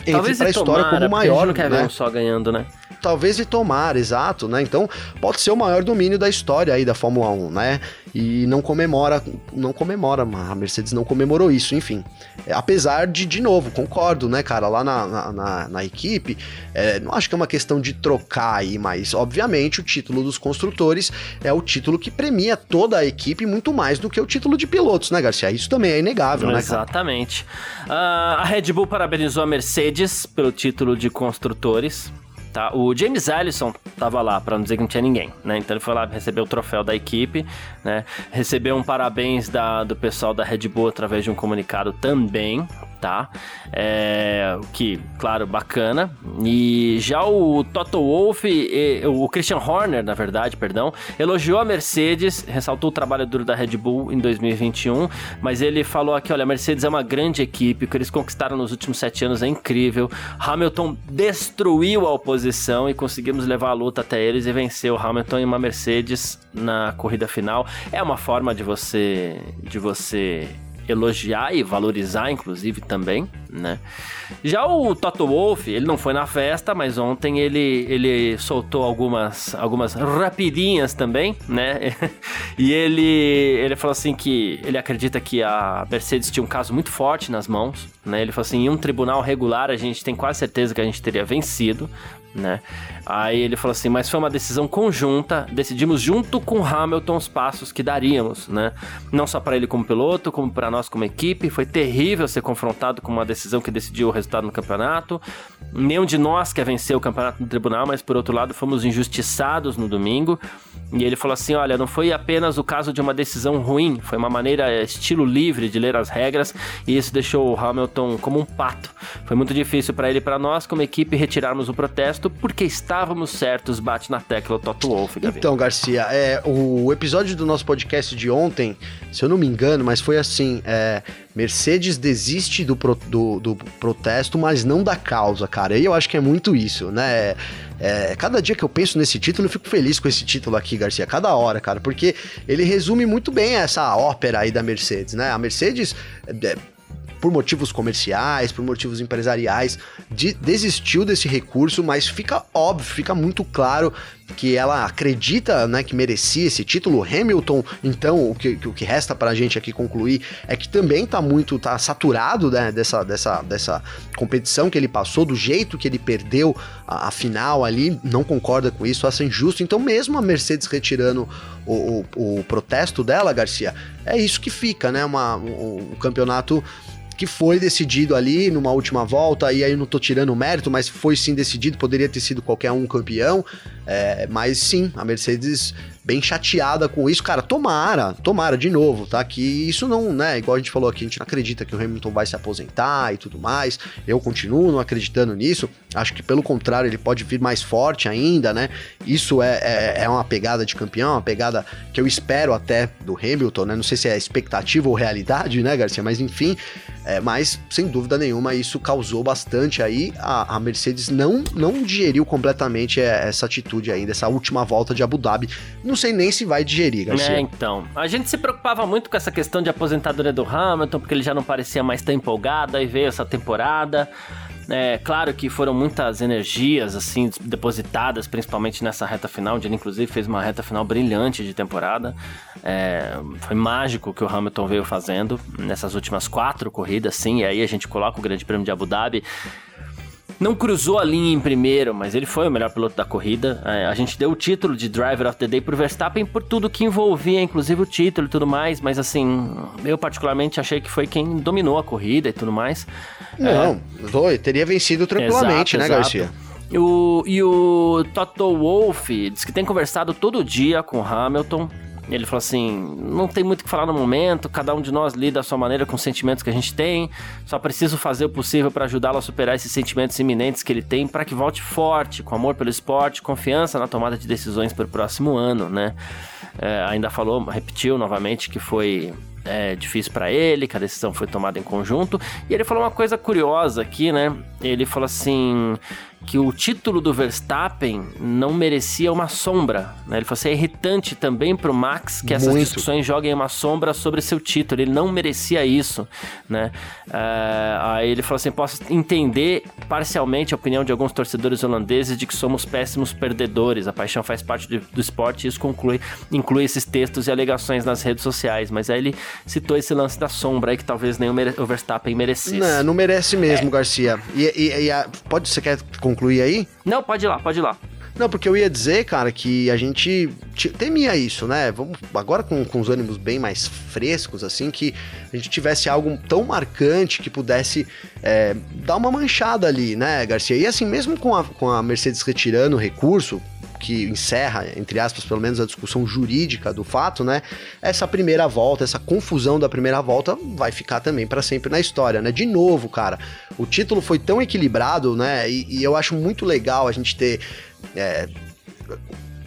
entre pra e história tomara, como a maior, não quer ver né? um só ganhando, né? talvez e tomar, exato, né? Então, pode ser o maior domínio da história aí da Fórmula 1, né? E não comemora, não comemora, a Mercedes não comemorou isso, enfim. É, apesar de, de novo, concordo, né, cara, lá na, na, na- na equipe, é, não acho que é uma questão de trocar aí, mas, obviamente, o título dos construtores é o título que premia toda a equipe muito mais do que o título de pilotos, né, Garcia? Isso também é inegável, né, cara? Exatamente. Ah, a Red Bull parabenizou a Mercedes pelo título de construtores. Tá? O James Allison tava lá, pra não dizer que não tinha ninguém, né? Então ele foi lá receber o troféu da equipe, né? Recebeu um parabéns da, do pessoal da Red Bull através de um comunicado também, tá? É, que, claro, bacana. E já o Toto Wolff, e- o Christian Horner, na verdade, perdão, elogiou a Mercedes, ressaltou o trabalho duro da Red Bull em 2021, mas ele falou aqui, olha, a Mercedes é uma grande equipe, o que eles conquistaram nos últimos sete anos é incrível. Hamilton destruiu a oposição e conseguimos levar a luta até eles e vencer o Hamilton em uma Mercedes na corrida final. É uma forma de você de você elogiar e valorizar, inclusive, também, né? Já o Toto Wolff, ele não foi na festa, mas ontem ele, ele soltou algumas, algumas rapidinhas também, né? e ele, ele falou assim que ele acredita que a Mercedes tinha um caso muito forte nas mãos, né? Ele falou assim, em um tribunal regular a gente tem quase certeza que a gente teria vencido, né? Aí ele falou assim, mas foi uma decisão conjunta, decidimos junto com Hamilton os passos que daríamos, né? Não só para ele como piloto, como para nós como equipe, foi terrível ser confrontado com uma decisão que decidiu o resultado no campeonato. Nenhum de nós quer vencer o campeonato no tribunal, mas por outro lado fomos injustiçados no domingo. E ele falou assim: olha, não foi apenas o caso de uma decisão ruim, foi uma maneira estilo livre de ler as regras e isso deixou o Hamilton como um pato. Foi muito difícil para ele e para nós, como equipe, retirarmos o protesto porque estávamos certos, bate na tecla o Toto Wolff. Então, Garcia, é, o episódio do nosso podcast de ontem, se eu não me engano, mas foi assim: é, Mercedes desiste do, pro, do, do protesto, mas não da causa, cara. E eu acho que é muito isso, né? É, cada dia que eu penso nesse título, eu fico feliz com esse título aqui, Garcia. Cada hora, cara, porque ele resume muito bem essa ópera aí da Mercedes, né? A Mercedes. Por motivos comerciais, por motivos empresariais, de, desistiu desse recurso, mas fica óbvio, fica muito claro que ela acredita né, que merecia esse título. Hamilton, então, o que, o que resta pra gente aqui concluir é que também tá muito, tá saturado né, dessa, dessa, dessa competição que ele passou, do jeito que ele perdeu a, a final ali, não concorda com isso, acha injusto. Então, mesmo a Mercedes retirando o, o, o protesto dela, Garcia, é isso que fica, né? Uma, um, um campeonato que foi decidido ali numa última volta, e aí não tô tirando o mérito, mas foi sim decidido, poderia ter sido qualquer um campeão, é, mas sim, a Mercedes bem chateada com isso. Cara, tomara, tomara de novo, tá? Que isso não, né? Igual a gente falou aqui, a gente não acredita que o Hamilton vai se aposentar e tudo mais. Eu continuo não acreditando nisso. Acho que pelo contrário, ele pode vir mais forte ainda, né? Isso é, é, é uma pegada de campeão, uma pegada que eu espero até do Hamilton, né? Não sei se é expectativa ou realidade, né, Garcia? Mas enfim, é, mas sem dúvida nenhuma isso causou bastante aí. A, a Mercedes não, não digeriu completamente é, essa atitude ainda, essa última volta de Abu Dhabi. Não sei nem se vai digerir, Garcia. É, então. A gente se preocupava muito com essa questão de aposentadoria do Hamilton, porque ele já não parecia mais tão empolgado, aí veio essa temporada. É claro que foram muitas energias assim depositadas, principalmente nessa reta final, onde ele inclusive fez uma reta final brilhante de temporada. É, foi mágico o que o Hamilton veio fazendo nessas últimas quatro corridas, sim. E aí a gente coloca o Grande Prêmio de Abu Dhabi não cruzou a linha em primeiro, mas ele foi o melhor piloto da corrida. É, a gente deu o título de Driver of the Day pro Verstappen por tudo que envolvia, inclusive o título e tudo mais, mas assim, eu particularmente achei que foi quem dominou a corrida e tudo mais. Não, é... teria vencido tranquilamente, exato, né, exato. Garcia? O, e o Toto Wolff diz que tem conversado todo dia com Hamilton. Ele falou assim: não tem muito o que falar no momento, cada um de nós lida da sua maneira com os sentimentos que a gente tem, só preciso fazer o possível para ajudá-lo a superar esses sentimentos iminentes que ele tem para que volte forte, com amor pelo esporte, confiança na tomada de decisões para o próximo ano, né? É, ainda falou, repetiu novamente que foi é, difícil para ele, que a decisão foi tomada em conjunto. E ele falou uma coisa curiosa aqui, né? Ele falou assim: que o título do Verstappen não merecia uma sombra. Né? Ele falou assim, é irritante também pro Max que essas Muito. discussões joguem uma sombra sobre seu título. Ele não merecia isso. Né? Uh, aí ele falou assim, posso entender parcialmente a opinião de alguns torcedores holandeses de que somos péssimos perdedores. A paixão faz parte de, do esporte e isso conclui, inclui esses textos e alegações nas redes sociais. Mas aí ele citou esse lance da sombra aí que talvez nem o, Verstappen merecesse. Não, não merece mesmo, é. Garcia. E, e, e a, pode, você quer concluir aí? Não, pode ir lá, pode ir lá. Não, porque eu ia dizer, cara, que a gente temia isso, né? Vamos agora com, com os ânimos bem mais frescos, assim, que a gente tivesse algo tão marcante que pudesse é, dar uma manchada ali, né, Garcia? E assim, mesmo com a, com a Mercedes retirando o recurso, que encerra, entre aspas, pelo menos a discussão jurídica do fato, né? Essa primeira volta, essa confusão da primeira volta vai ficar também para sempre na história, né? De novo, cara, o título foi tão equilibrado, né? E, e eu acho muito legal a gente ter. É,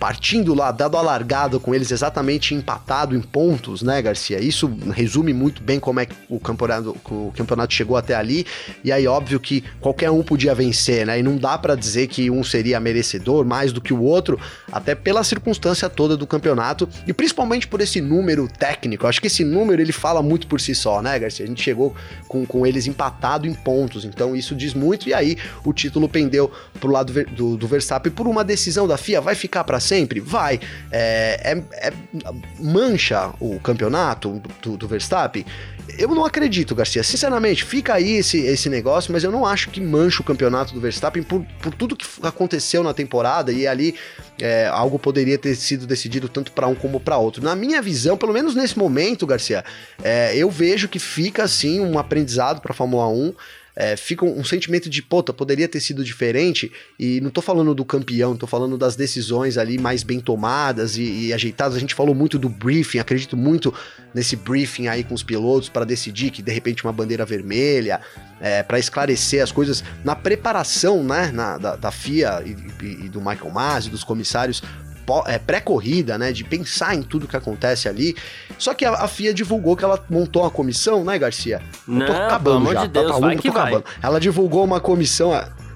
partindo lá, dado a largada com eles exatamente empatado em pontos, né, Garcia? Isso resume muito bem como é que o campeonato, o campeonato chegou até ali. E aí, óbvio que qualquer um podia vencer, né? E não dá para dizer que um seria merecedor mais do que o outro, até pela circunstância toda do campeonato e principalmente por esse número técnico. Acho que esse número ele fala muito por si só, né, Garcia? A gente chegou com, com eles empatado em pontos, então isso diz muito. E aí o título pendeu pro lado do, do Verstappen por uma decisão da FIA. Vai ficar para? Vai. É, é, é, mancha o campeonato do, do Verstappen? Eu não acredito, Garcia. Sinceramente, fica aí esse, esse negócio, mas eu não acho que mancha o campeonato do Verstappen por, por tudo que aconteceu na temporada e ali é, algo poderia ter sido decidido tanto para um como para outro. Na minha visão, pelo menos nesse momento, Garcia, é, eu vejo que fica assim um aprendizado para Fórmula 1 é, fica um, sentimento de, puta, poderia ter sido diferente, e não tô falando do campeão, tô falando das decisões ali mais bem tomadas e, e ajeitadas. A gente falou muito do briefing, acredito muito nesse briefing aí com os pilotos para decidir que de repente uma bandeira vermelha, é, para esclarecer as coisas na preparação, né, na, da, da FIA e, e, e do Michael Masi, dos comissários é, pré-corrida, né? De pensar em tudo que acontece ali. Só que a, a, FIA divulgou que ela montou uma comissão, né, Garcia? Eu Não, tô acabando já. De tá Deus, tá, tá, vai que vai. Acabando. Ela divulgou uma comissão.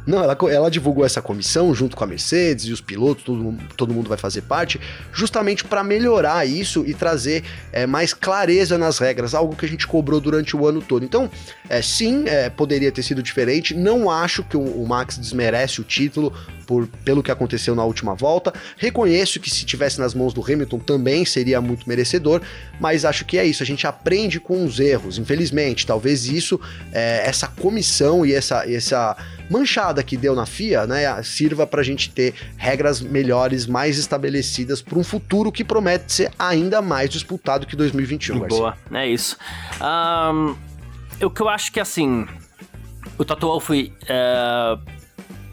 Não, ela, ela divulgou essa comissão junto com a Mercedes e os pilotos, todo, todo mundo vai fazer parte, justamente para melhorar isso e trazer é, mais clareza nas regras, algo que a gente cobrou durante o ano todo. Então, é, sim, é, poderia ter sido diferente. Não acho que o, o Max desmerece o título por, pelo que aconteceu na última volta. Reconheço que se tivesse nas mãos do Hamilton também seria muito merecedor, mas acho que é isso. A gente aprende com os erros, infelizmente. Talvez isso, é, essa comissão e essa, essa manchada que deu na FIA, né, sirva para a gente ter regras melhores, mais estabelecidas para um futuro que promete ser ainda mais disputado que 2021. Boa, Garcia. é isso. Um, o que eu acho que assim, o Toto Wolff, é,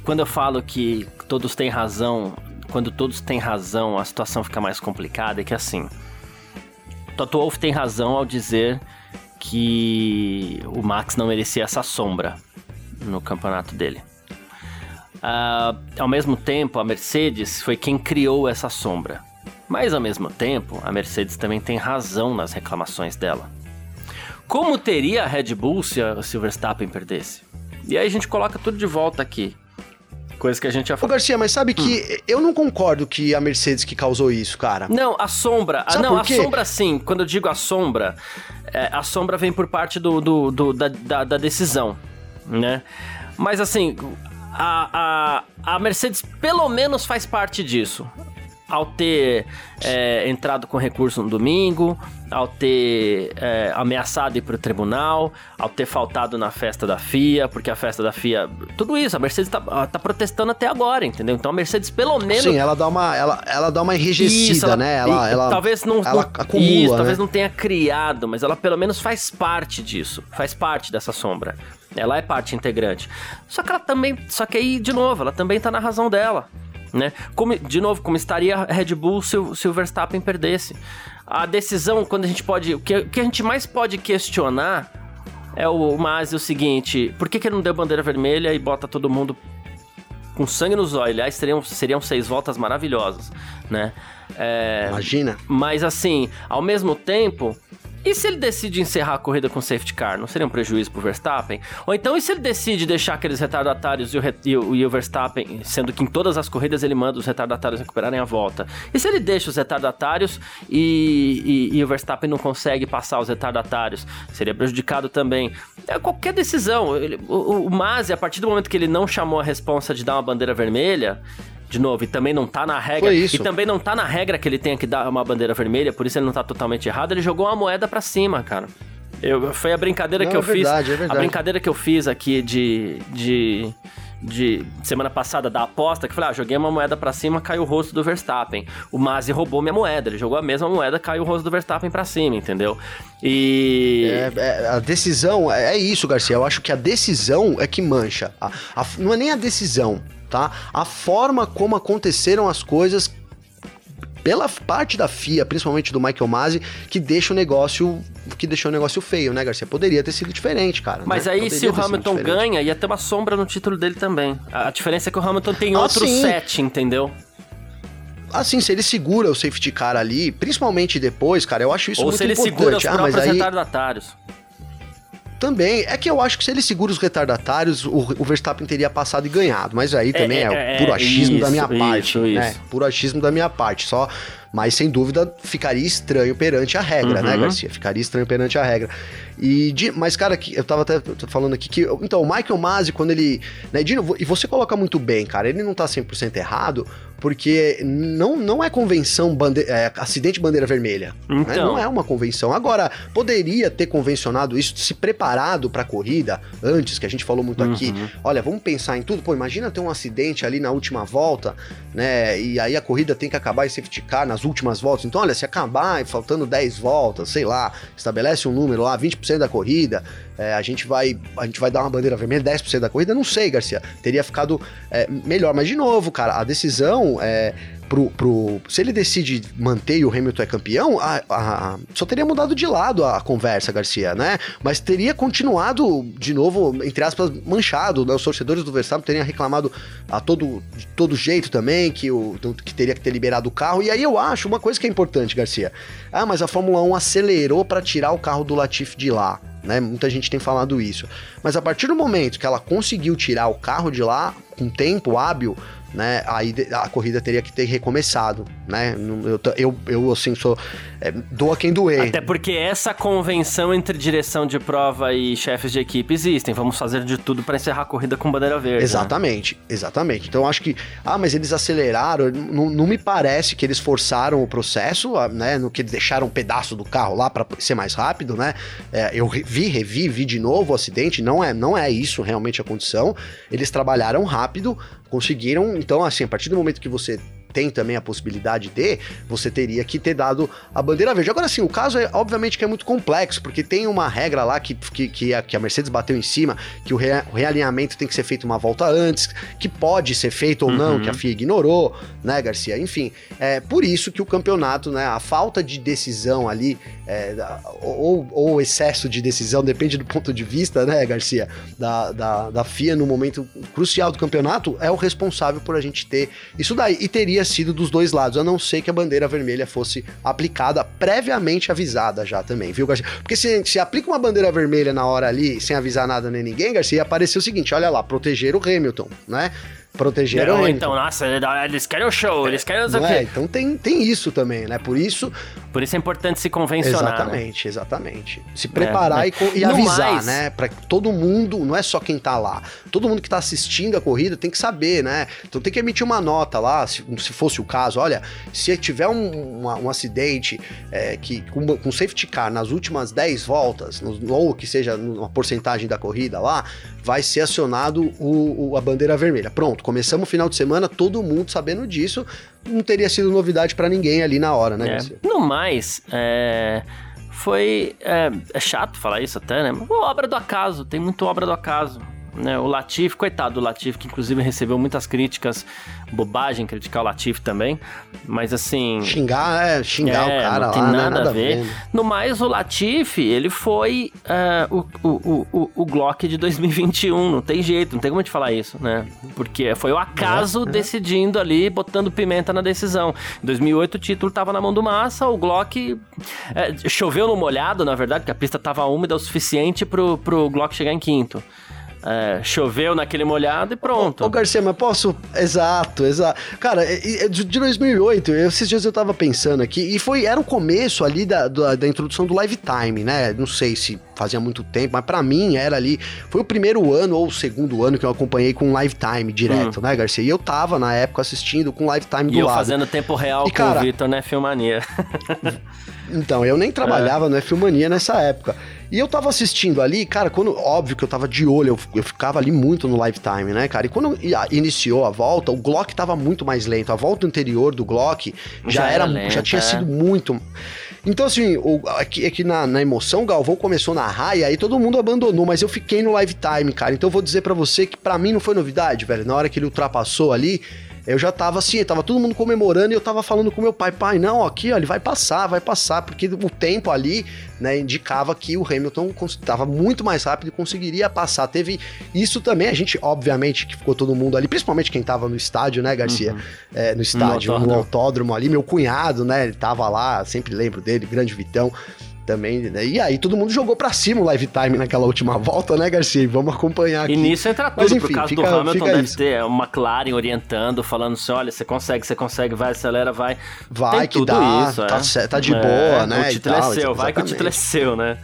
quando eu falo que todos têm razão, quando todos têm razão, a situação fica mais complicada, é que assim, Toto Wolff tem razão ao dizer que o Max não merecia essa sombra no campeonato dele. Uh, ao mesmo tempo, a Mercedes foi quem criou essa sombra. Mas ao mesmo tempo, a Mercedes também tem razão nas reclamações dela. Como teria a Red Bull se, a, se o Verstappen perdesse? E aí a gente coloca tudo de volta aqui. Coisa que a gente já falou. Ô Garcia, mas sabe que hum. eu não concordo que a Mercedes que causou isso, cara. Não, a sombra. Sabe não, a sombra sim. Quando eu digo a sombra, é, a sombra vem por parte do, do, do da, da, da decisão né? Mas assim, a, a, a Mercedes pelo menos faz parte disso ao ter é, entrado com recurso no domingo, ao ter é, ameaçado ir para o tribunal, ao ter faltado na festa da FIA, porque a festa da FIA. Tudo isso, a Mercedes está tá protestando até agora, entendeu? Então a Mercedes, pelo menos. Sim, ela dá uma, ela, ela dá uma enrijecida, isso, ela, né? Ela, ela, talvez não. Ela acumula, isso, né? talvez não tenha criado, mas ela pelo menos faz parte disso, faz parte dessa sombra. Ela é parte integrante. Só que ela também. Só que aí, de novo, ela também tá na razão dela né? Como, de novo, como estaria a Red Bull se o, se o Verstappen perdesse? A decisão, quando a gente pode. O que, o que a gente mais pode questionar é o Masi o seguinte: por que, que ele não deu bandeira vermelha e bota todo mundo com sangue nos olhos? Aliás, seriam, seriam seis voltas maravilhosas, né? É, Imagina. Mas assim, ao mesmo tempo, e se ele decide encerrar a corrida com safety car? Não seria um prejuízo pro Verstappen? Ou então, e se ele decide deixar aqueles retardatários e o, e o, e o Verstappen, sendo que em todas as corridas ele manda os retardatários recuperarem a volta? E se ele deixa os retardatários e, e, o Verstappen não consegue passar os retardatários? Seria prejudicado também. É, qualquer decisão. Ele, o, o a partir do momento que ele não chamou a responsa de dar uma bandeira vermelha, de novo, e também não tá na regra. Foi isso. E também não tá na regra que ele tenha que dar uma bandeira vermelha, por isso ele não tá totalmente errado. Ele jogou uma moeda para cima, cara. Eu, foi a brincadeira não, que eu é verdade, fiz. É verdade. A brincadeira que eu fiz aqui de. de de semana passada da aposta, que falei, ah, joguei uma moeda para cima, caiu o rosto do Verstappen. O Masi roubou minha moeda, ele jogou a mesma moeda, caiu o rosto do Verstappen para cima, entendeu? E... É, é, a decisão, é, é isso, Garcia, eu acho que a decisão é que mancha. A, a, não é nem a decisão, tá? A forma como aconteceram as coisas pela parte da FIA, principalmente do Michael Masi, que deixa o negócio que deixou o negócio feio, né, Garcia? Poderia ter sido diferente, cara. Mas né? aí, Poderia se o Hamilton ganha, ia ter uma sombra no título dele também. A diferença é que o Hamilton tem ah, outro set, entendeu? assim, se ele segura o safety car ali, principalmente depois, cara, eu acho isso Ou muito importante. Ou se ele segura os ah, próprios aí... retardatários. Também. É que eu acho que se ele segura os retardatários, o, o Verstappen teria passado e ganhado. Mas aí também é, é, é puro achismo isso, da minha parte. Isso, né? Isso. Puro achismo da minha parte. Só. Mas sem dúvida ficaria estranho perante a regra, né, uhum. né, Garcia? Ficaria estranho perante a regra. E de, mas, cara, eu tava até falando aqui que. Então, o Michael Masi, quando ele. Né, Dino, e você coloca muito bem, cara, ele não tá 100% errado, porque não, não é convenção bande é, acidente bandeira vermelha. Né? Então. Né? Não é uma convenção. Agora, poderia ter convencionado isso, se preparado pra corrida antes, que a gente falou muito uhum. aqui. Olha, vamos pensar em tudo. Pô, imagina ter um acidente ali na última volta, né? E aí a corrida tem que acabar e safety car nas últimas voltas. Então, olha, se acabar faltando 10 voltas, sei lá, estabelece um número lá, 20% 10% da corrida, é, a, gente vai, a gente vai dar uma bandeira vermelha 10% da corrida, não sei, Garcia. Teria ficado é, melhor. Mas, de novo, cara, a decisão é, pro, pro, se ele decide manter e o Hamilton é campeão, a, a, só teria mudado de lado a conversa, Garcia, né? Mas teria continuado, de novo, entre aspas, manchado, né? Os torcedores do Verstappen teriam reclamado a todo, de todo jeito também, que, o, que teria que ter liberado o carro. E aí eu acho uma coisa que é importante, Garcia. Ah, mas a Fórmula 1 acelerou para tirar o carro do Latifi de lá. Né? Muita gente tem falado isso. Mas a partir do momento que ela conseguiu tirar o carro de lá com tempo hábil, né? Aí a corrida teria que ter recomeçado, né? Eu, eu, eu assim, sou. É, doa quem doer. Até porque essa convenção entre direção de prova e chefes de equipe existem. Vamos fazer de tudo para encerrar a corrida com bandeira verde. Exatamente, né? exatamente. Então eu acho que. Ah, mas eles aceleraram. Não, não me parece que eles forçaram o processo, ah, né? No que eles deixaram um pedaço do carro lá para ser mais rápido, né? É, eu vi, revi, vi de novo o acidente. Não é, não é isso realmente a condição. Eles trabalharam rápido, conseguiram. Então, assim, a partir do momento que você tem também a possibilidade de, você teria que ter dado a bandeira verde. Agora sim, o caso é obviamente que é muito complexo, porque tem uma regra lá que, que, que, a, que a Mercedes bateu em cima, que o, o, realinhamento tem que ser feito uma volta antes, que pode ser feito ou uhum. não, que a FIA ignorou, né, Garcia? Enfim, é por isso que o campeonato, né, a falta de decisão ali, é, ou, ou excesso de decisão, depende do ponto de vista, né, Garcia, da, da, da FIA no momento crucial do campeonato, é o responsável por a gente ter isso daí. E teria teria sido dos dois lados, a não ser que a bandeira vermelha fosse aplicada previamente avisada já também, viu, Garcia? Porque se, se aplica uma bandeira vermelha na hora ali, sem avisar nada nem ninguém, Garcia, ia aparecer o seguinte: olha lá, proteger o Hamilton, né? Protegeram Não, então, nossa, eles querem o show, eles querem o é, Então tem, tem isso também, né? Por isso. Por isso é importante se convencionar. Né? Exatamente, né? exatamente. Se preparar é, e, e avisar, mais... né? Para todo mundo, não é só quem tá lá. Todo mundo que tá assistindo a corrida tem que saber, né? Então tem que emitir uma nota lá, se, se fosse o caso. Olha, se tiver um, um acidente é, que, com, com safety car nas últimas 10 voltas, ou que seja uma porcentagem da corrida lá, vai ser acionado o, o, a bandeira vermelha. Pronto, começamos o final de semana, todo mundo sabendo disso. Não teria sido novidade para ninguém ali na hora, né, é. No mais, é foi. É, é, chato falar isso até, né? Mas obra do acaso, tem muito obra do acaso. Né? O Latif, coitado do Latif, que inclusive recebeu muitas críticas, bobagem criticar o Latif também, mas assim... Xingar, é, xingar é, o cara não tem lá, nada, nada a ver. ver. Né? No mais, o Latif, ele foi uh, o, o, o, o Glock de 2021, não tem jeito, não tem como te falar isso, né? Porque foi o acaso é, decidindo ali, botando pimenta na decisão. Em 2008 o título tava na mão do Massa, o Glock é, choveu no molhado, na verdade, porque a pista tava úmida o suficiente pro, pro Glock chegar em quinto. É, choveu naquele molhado e pronto. Ô, ô, Garcia, mas posso. Exato, exato. Cara, de 2008, esses dias eu tava pensando aqui, e foi era o começo ali da, da, da introdução do Live Time, né? Não sei se fazia muito tempo, mas para mim era ali. Foi o primeiro ano ou o segundo ano que eu acompanhei com Live Time direto, hum. né, Garcia? E eu tava na época assistindo com Live Time do e lado. E eu fazendo tempo real e, com cara, o Vitor, né? Filmania. então, eu nem trabalhava é. no Filmania nessa época. E eu tava assistindo ali, cara, quando. Óbvio que eu tava de olho, eu, eu ficava ali muito no Lifetime, né, cara? E quando iniciou a volta, o Glock tava muito mais lento. A volta anterior do Glock já, já era, lenta, já tinha é. sido muito. Então, assim, o, aqui, aqui na, na, emoção, o Galvão começou na raia, aí todo mundo abandonou, mas eu fiquei no Lifetime, cara. Então eu vou dizer para você que para mim não foi novidade, velho. Na hora que ele ultrapassou ali, eu já tava assim, tava todo mundo comemorando e eu tava falando com meu pai, pai, não, aqui, ó, ele vai passar, vai passar, porque o tempo ali, né, indicava que o Hamilton tava muito mais rápido e conseguiria passar. Teve isso também, a gente, obviamente, que ficou todo mundo ali, principalmente quem tava no estádio, né, Garcia? Uhum. É, no estádio, no autódromo. no autódromo ali, meu cunhado, né, ele tava lá, sempre lembro dele, grande Vitão também, né? E aí todo mundo jogou pra cima o live time naquela última volta, né, Garcia? vamos acompanhar aqui. E nisso entra tudo, Mas, enfim, por causa fica, do Hamilton deve isso. ter uma McLaren orientando, falando assim, olha, você consegue, você consegue, vai, acelera, vai. Vai Tem que dá, isso, tá, é. tá de é, boa, né? O título tal, é seu, vai que o título é seu, né?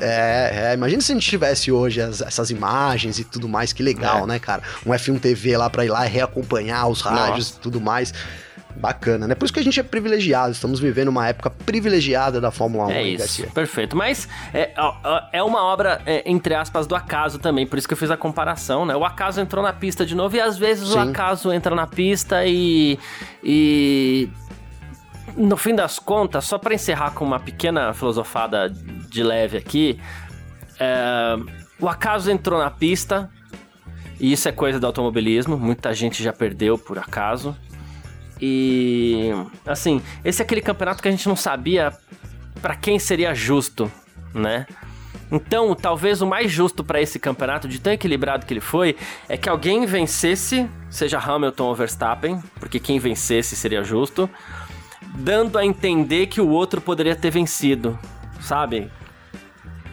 É, é, imagina se a gente tivesse hoje as, essas imagens e tudo mais, que legal, é. né, cara? Um F1 TV lá pra ir lá e reacompanhar os rádios e tudo mais. Bacana, né? Por isso que a gente é privilegiado, estamos vivendo uma época privilegiada da Fórmula 1, é isso, Garcia. Perfeito. Mas é, é uma obra, é, entre aspas, do acaso também, por isso que eu fiz a comparação, né? O acaso entrou na pista de novo e às vezes Sim. o acaso entra na pista e. e no fim das contas, só para encerrar com uma pequena filosofada de leve aqui, é, o acaso entrou na pista, e isso é coisa do automobilismo, muita gente já perdeu por acaso. E assim, esse é aquele campeonato que a gente não sabia para quem seria justo, né? Então, talvez o mais justo para esse campeonato, de tão equilibrado que ele foi, é que alguém vencesse, seja Hamilton ou Verstappen, porque quem vencesse seria justo, dando a entender que o outro poderia ter vencido, sabe?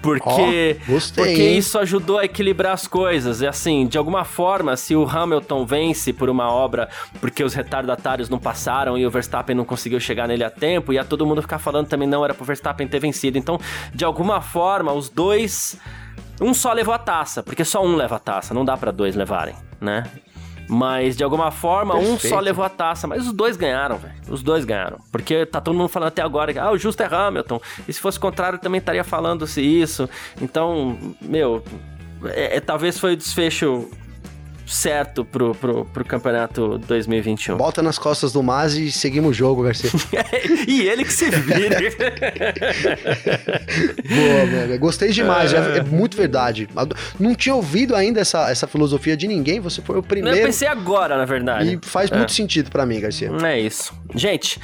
Porque, oh, gostei, porque isso ajudou a equilibrar as coisas. E assim, de alguma forma, se o Hamilton vence por uma obra porque os retardatários não passaram e o Verstappen não conseguiu chegar nele a tempo, ia todo mundo ficar falando também não era pro Verstappen ter vencido. Então, de alguma forma, os dois. Um só levou a taça, porque só um leva a taça, não dá para dois levarem, né? Mas de alguma forma, Perfeito. um só levou a taça, mas os dois ganharam, velho. Os dois ganharam. Porque tá todo mundo falando até agora que ah, o justo é Hamilton. E se fosse o contrário, também estaria falando-se isso. Então, meu, é, é, talvez foi o desfecho certo pro, pro, pro campeonato 2021. Bota nas costas do Masi e seguimos o jogo, Garcia. e ele que se vire. Boa, mano. Gostei demais, é... é... muito verdade. Não tinha ouvido ainda essa, essa filosofia de ninguém, você foi o primeiro. Eu pensei agora, na verdade. E faz é. muito sentido para mim, Garcia. É isso. Gente,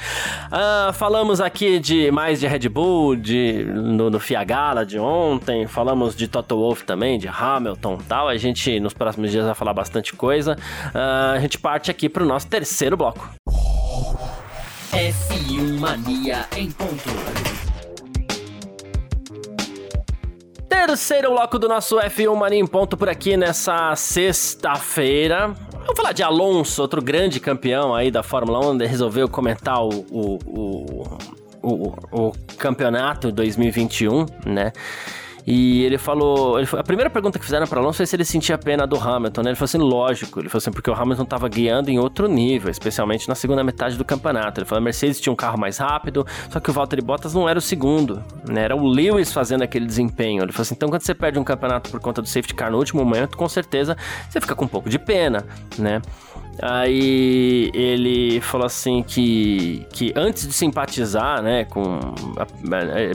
uh, falamos aqui de mais de Red Bull, de, no, no FIA Gala de ontem, falamos de Toto Wolff também, de Hamilton e tal. A gente, nos próximos dias, vai falar bastante bastante coisa. Uh, a gente parte aqui para o nosso terceiro bloco. F1 Mania em ponto. Terceiro bloco do nosso F1 Mania em ponto por aqui nessa sexta-feira. Vamos falar de Alonso, outro grande campeão aí da Fórmula 1, resolveu comentar o, o, o, o, o campeonato 2021, né? E ele falou, ele, a primeira pergunta que fizeram para Alonso foi se ele sentia pena do Hamilton, né? Ele falou assim, lógico. Ele falou assim, porque o Hamilton estava guiando em outro nível, especialmente na segunda metade do campeonato. Ele falou, a Mercedes tinha um carro mais rápido, só que o Valtteri Bottas não era o segundo, né? Era o Lewis fazendo aquele desempenho. Ele falou assim, então quando você perde um campeonato por conta do safety car no último momento, com certeza você fica com um pouco de pena, né? Aí ele falou assim que, que antes de simpatizar, né, com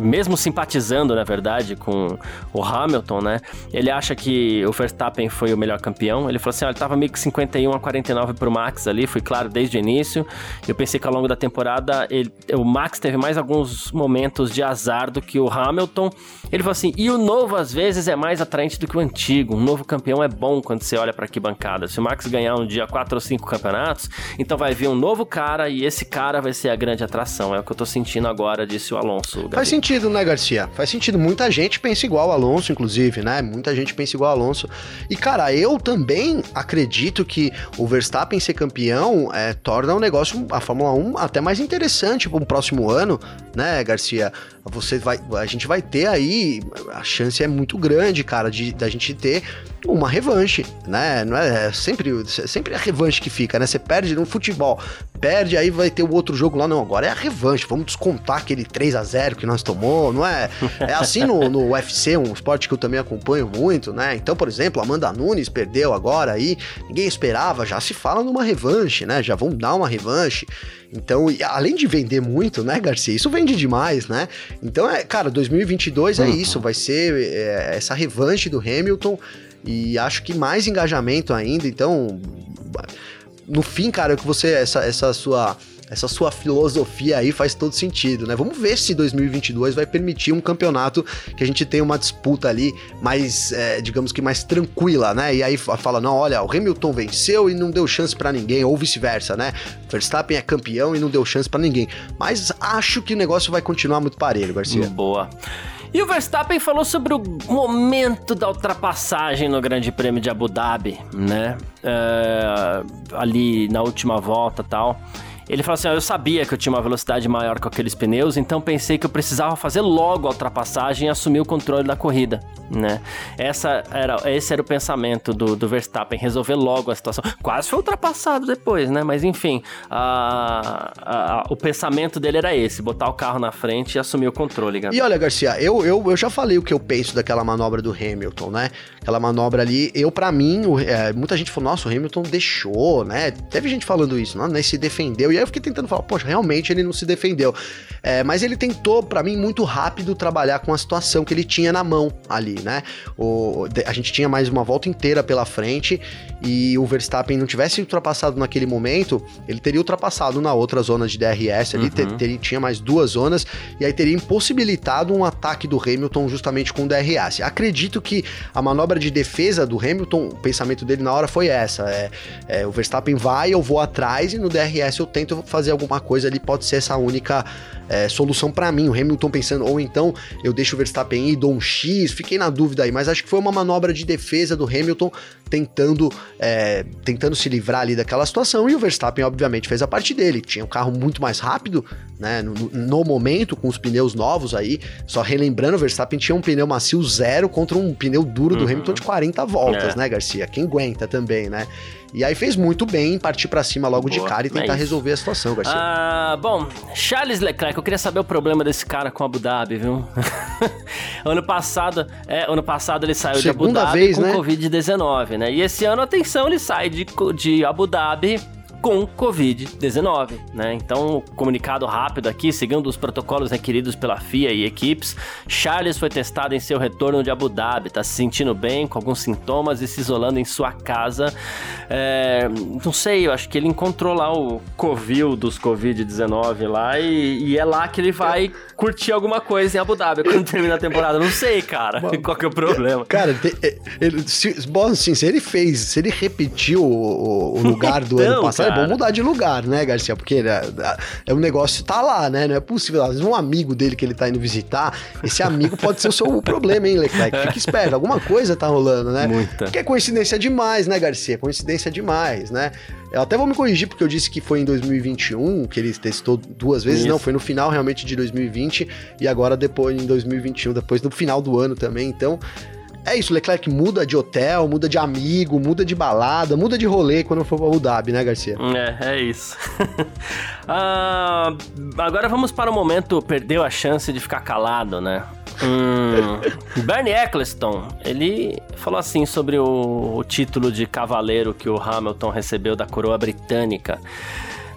mesmo simpatizando, na verdade, com o Hamilton, né, ele acha que o Verstappen foi o melhor campeão. Ele falou assim, ele tava meio que 51 a 49 pro Max ali, foi claro desde o início. Eu pensei que ao longo da temporada ele, o Max teve mais alguns momentos de azar do que o Hamilton. Ele falou assim, e o novo às vezes é mais atraente do que o antigo. Um novo campeão é bom quando você olha para que bancada. Se o Max ganhar um dia 4 ou cinco campeonatos, então vai vir um novo cara e esse cara vai ser a grande atração. É o que eu tô sentindo agora, disse o Alonso. Faz sentido, né, Garcia? Faz sentido. Muita gente pensa igual o Alonso, inclusive, né? Muita gente pensa igual o Alonso. E, cara, eu também acredito que o Verstappen ser campeão é, torna o negócio, a Fórmula 1, até mais interessante para o próximo ano, né, Garcia? Você vai, a gente vai ter aí, a chance é muito grande, cara, de da gente ter uma revanche, né? Não é, é sempre, sempre a revanche que fica, né? Você perde no futebol, perde, aí vai ter o outro jogo lá, não, agora é a revanche, vamos descontar aquele 3 a 0 que nós tomou, não é? É assim no, no UFC, um esporte que eu também acompanho muito, né? Então, por exemplo, Amanda Nunes perdeu agora aí, ninguém esperava, já se fala numa revanche, né? Já vão dar uma revanche. Então, além de vender muito, né, Garcia? Isso vende demais, né? Então, é, cara, 2022 é uhum. isso, vai ser é, essa revanche do Hamilton e acho que mais engajamento ainda. Então, no fim, cara, que você, essa, essa sua essa sua filosofia aí faz todo sentido, né? Vamos ver se 2022 vai permitir um campeonato que a gente tenha uma disputa ali mais, é, digamos que mais tranquila, né? E aí fala, não, olha, o Hamilton venceu e não deu chance para ninguém, ou vice-versa, né? Verstappen é campeão e não deu chance para ninguém. Mas acho que o negócio vai continuar muito parelho, Garcia. Boa. E o Verstappen falou sobre o momento da ultrapassagem no Grande Prêmio de Abu Dhabi, né? É, ali na última volta tal. Ele falou assim: eu sabia que eu tinha uma velocidade maior com aqueles pneus, então pensei que eu precisava fazer logo a ultrapassagem e assumir o controle da corrida, né? Essa era, esse era o pensamento do, do Verstappen, resolver logo a situação. Quase foi ultrapassado depois, né? Mas enfim, a, a, a, o pensamento dele era esse: botar o carro na frente e assumir o controle. E olha, Garcia, eu, eu, eu já falei o que eu penso daquela manobra do Hamilton, né? Aquela manobra ali, eu, para mim, o, é, muita gente falou: nossa, o Hamilton deixou, né? Teve gente falando isso, né? Se defendeu. E eu fiquei tentando falar, poxa, realmente ele não se defendeu. É, mas ele tentou, para mim, muito rápido trabalhar com a situação que ele tinha na mão ali, né? O, a gente tinha mais uma volta inteira pela frente e o Verstappen não tivesse ultrapassado naquele momento, ele teria ultrapassado na outra zona de DRS ali, uhum. ter, ter, tinha mais duas zonas, e aí teria impossibilitado um ataque do Hamilton justamente com o DRS. Acredito que a manobra de defesa do Hamilton, o pensamento dele na hora foi essa: é, é o Verstappen vai, eu vou atrás, e no DRS eu tento fazer alguma coisa ali, pode ser essa única é, solução para mim. O Hamilton pensando, ou então eu deixo o Verstappen ir, dou um X, fiquei na dúvida aí, mas acho que foi uma manobra de defesa do Hamilton tentando, é, tentando se livrar ali daquela situação e o Verstappen, obviamente, fez a parte dele. Tinha um carro muito mais rápido, né, no, no momento, com os pneus novos aí. Só relembrando, o Verstappen tinha um pneu macio zero contra um pneu duro do uhum. Hamilton de 40 voltas, é. né, Garcia? Quem aguenta também, né? E aí fez muito bem partir para cima logo Boa, de cara e tentar é resolver a situação, Garcia. Ah, bom, Charles Leclerc, eu queria saber o problema desse cara com Abu Dhabi, viu? ano passado, é, ano passado ele saiu Segunda de Abu Dhabi vez, com né? Covid-19, né? E esse ano, atenção, ele sai de, de Abu Dhabi com Covid-19, né? Então, comunicado rápido aqui, seguindo os protocolos requeridos pela FIA e equipes, Charles foi testado em seu retorno de Abu Dhabi, tá se sentindo bem, com alguns sintomas e se isolando em sua casa. É, não sei, eu acho que ele encontrou lá o Covil dos Covid-19 lá e, e, é lá que ele vai curtir alguma coisa em Abu Dhabi quando termina a temporada. Não sei, cara, qual que é o problema. Cara, ele, se, bom, assim, se ele fez, se ele repetiu o, o lugar do então, ano passado. É bom mudar de lugar, né, Garcia? Porque né, é um negócio tá lá, né? Não é possível. Às vezes um amigo dele que ele tá indo visitar, esse amigo pode ser o seu problema, hein, Leclerc? Fique esperto, alguma coisa tá rolando, né? Muita. Porque é coincidência demais, né, Garcia? Coincidência demais, né? Eu até vou me corrigir porque eu disse que foi em 2021 que ele testou duas vezes. Isso. Não, foi no final realmente de 2020 e agora depois em 2021, depois no final do ano também. Então, é isso, Leclerc muda de hotel, muda de amigo, muda de balada, muda de rolê quando for pra Abu Dhabi, né, Garcia? É, é isso. ah, agora vamos para o momento perdeu a chance de ficar calado, né? Hum, Bernie Eccleston, ele falou assim sobre o, o título de cavaleiro que o Hamilton recebeu da coroa britânica.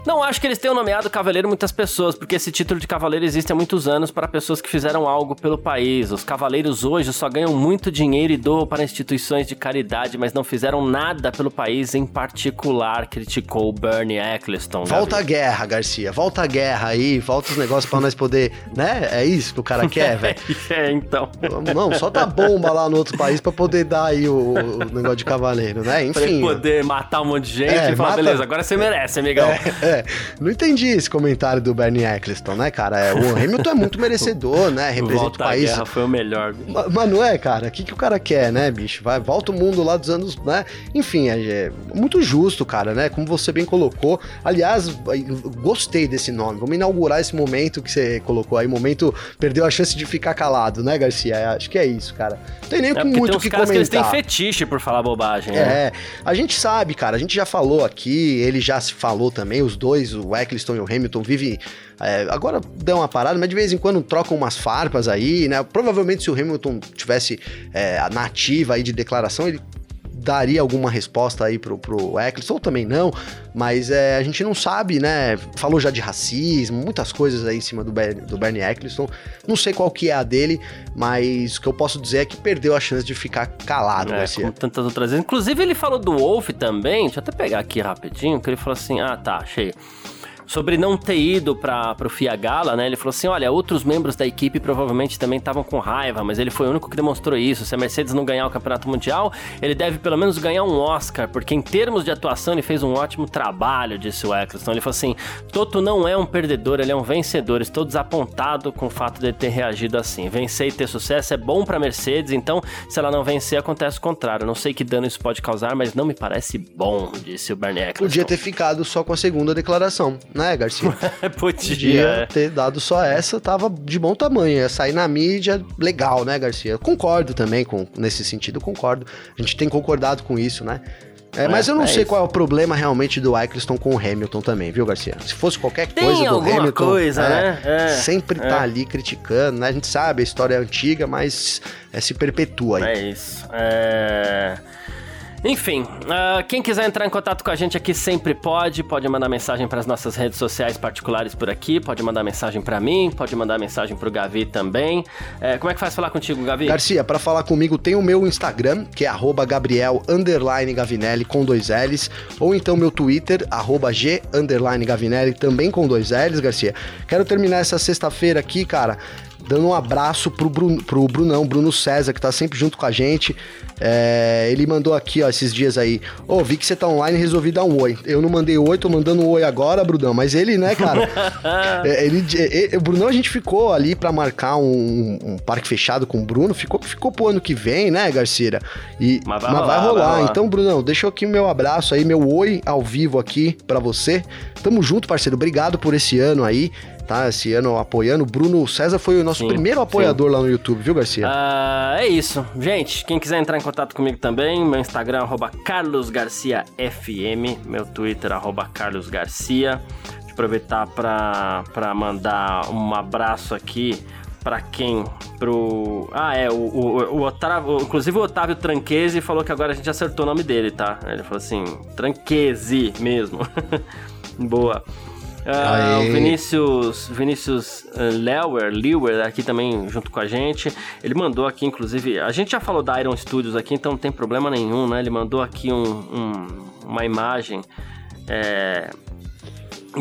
Não acho que eles tenham nomeado cavaleiro muitas pessoas, porque esse título de cavaleiro existe há muitos anos para pessoas que fizeram algo pelo país. Os cavaleiros hoje só ganham muito dinheiro e doam para instituições de caridade, mas não fizeram nada pelo país em particular, criticou Bernie Eccleston. Volta a guerra, Garcia. Volta a guerra aí, volta os negócios para nós poder, né? É isso que o cara quer, velho. é, então. Não, só tá bomba lá no outro país para poder dar aí o, o, negócio de cavaleiro, né? Enfim. Pra poder matar um monte de gente é, e falar, mata... beleza, agora você merece, amigão. É, é. É, não entendi esse comentário do Bernie Eccleston, né, cara? É, o Hamilton é muito merecedor, né? Representa volta o país. Guerra foi o melhor. Mas, mas não é, cara? O que, que o cara quer, né, bicho? Vai, volta o mundo lá dos anos, né? Enfim, é, é muito justo, cara, né? Como você bem colocou. Aliás, gostei desse nome. Vamos inaugurar esse momento que você colocou aí. Momento perdeu a chance de ficar calado, né, Garcia? Acho que é isso, cara. Não tem nem é muito o que comentar. Que eles têm fetiche por falar bobagem, né? É, a gente sabe, cara. A gente já falou aqui, ele já se falou também, os dois, o Eccleston e o Hamilton, vivem. É, agora deu uma parada, mas de vez em quando trocam umas farpas aí, né? Provavelmente se o Hamilton tivesse é, a nativa aí de declaração, ele daria alguma resposta aí pro, pro Eccleston, ou também não, mas é, a gente não sabe, né? Falou já de racismo, muitas coisas aí em cima do, Ber do Bernie Eccleston. Não sei qual que é a dele, mas o que eu posso dizer é que perdeu a chance de ficar calado, é, Garcia. Como tantas outras vezes. Inclusive, ele falou do Wolf também, deixa eu até pegar aqui rapidinho, que ele falou assim: ah, tá, achei sobre não ter ido para o FIA Gala, né? Ele falou assim: olha, outros membros da equipe provavelmente também estavam com raiva, mas ele foi o único que demonstrou isso. Se a Mercedes não ganhar o Campeonato Mundial, ele deve pelo menos ganhar um Oscar, porque em termos de atuação ele fez um ótimo trabalho, disse o Eccleston. Ele falou assim: Toto não é um perdedor, ele é um vencedor. Estou desapontado com o fato de ele ter reagido assim. Vencer e ter sucesso é bom para Mercedes, então se ela não vencer, acontece o contrário. Não sei que dano isso pode causar, mas não me parece bom, disse o Bernie Eccleston. Podia ter ficado só com a segunda declaração né, Garcia? Podia é. ter dado só essa, tava de bom tamanho. Ia sair na mídia, legal, né, Garcia? Concordo também com nesse sentido, concordo. A gente tem concordado com isso, né? É, mas eu não é sei isso. qual é o problema realmente do Eccleston com o Hamilton também, viu, Garcia? Se fosse qualquer Tem coisa do Hamilton. coisa, é, né? É, sempre tá é. ali criticando, né? A gente sabe, a história é antiga, mas é, se perpetua aí. É isso. É. Enfim, uh, quem quiser entrar em contato com a gente aqui sempre pode, pode mandar mensagem para as nossas redes sociais particulares por aqui, pode mandar mensagem para mim, pode mandar mensagem para o Gavi também. É, como é que faz falar contigo, Gavi? Garcia, para falar comigo tem o meu Instagram, que é Gabriel Gavinelli com dois L's, ou então meu Twitter, G Gavinelli também com dois L's, Garcia. Quero terminar essa sexta-feira aqui, cara, dando um abraço pro, Bruno, pro Brunão, Bruno César, que tá sempre junto com a gente. É, ele mandou aqui, ó, esses dias aí. Ô, oh, vi que você tá online e resolvi dar um oi. Eu não mandei oi, tô mandando um oi agora, Brunão. Mas ele, né, cara? é, ele, é, o Brunão, a gente ficou ali para marcar um, um, parque fechado com o Bruno. Ficou, ficou pro ano que vem, né, Garcia? E, mas vai, mas rolar, vai rolar. Vai rolar. Então, Brunão, deixa aqui meu abraço aí, meu oi ao vivo aqui para você. Tamo junto, parceiro. Obrigado por esse ano aí tá esse ano apoiando. Bruno César foi o nosso sim, primeiro apoiador sim. lá no YouTube, viu, Garcia? Uh, é isso. Gente, quem quiser entrar em contato comigo também, meu Instagram é carlosgarciafm, meu Twitter é carlosgarcia. Deixa eu aproveitar para mandar um abraço aqui para quem? Pro. Ah, é, o, o, o Otávio. Inclusive o Otávio Tranquese falou que agora a gente acertou o nome dele, tá? Ele falou assim, Tranquese mesmo. Boa. Uh, o Vinícius, Vinícius uh, Lewer, Lewer, aqui também junto com a gente. Ele mandou aqui, inclusive, a gente já falou da Iron Studios aqui, então não tem problema nenhum, né? Ele mandou aqui um, um, uma imagem é,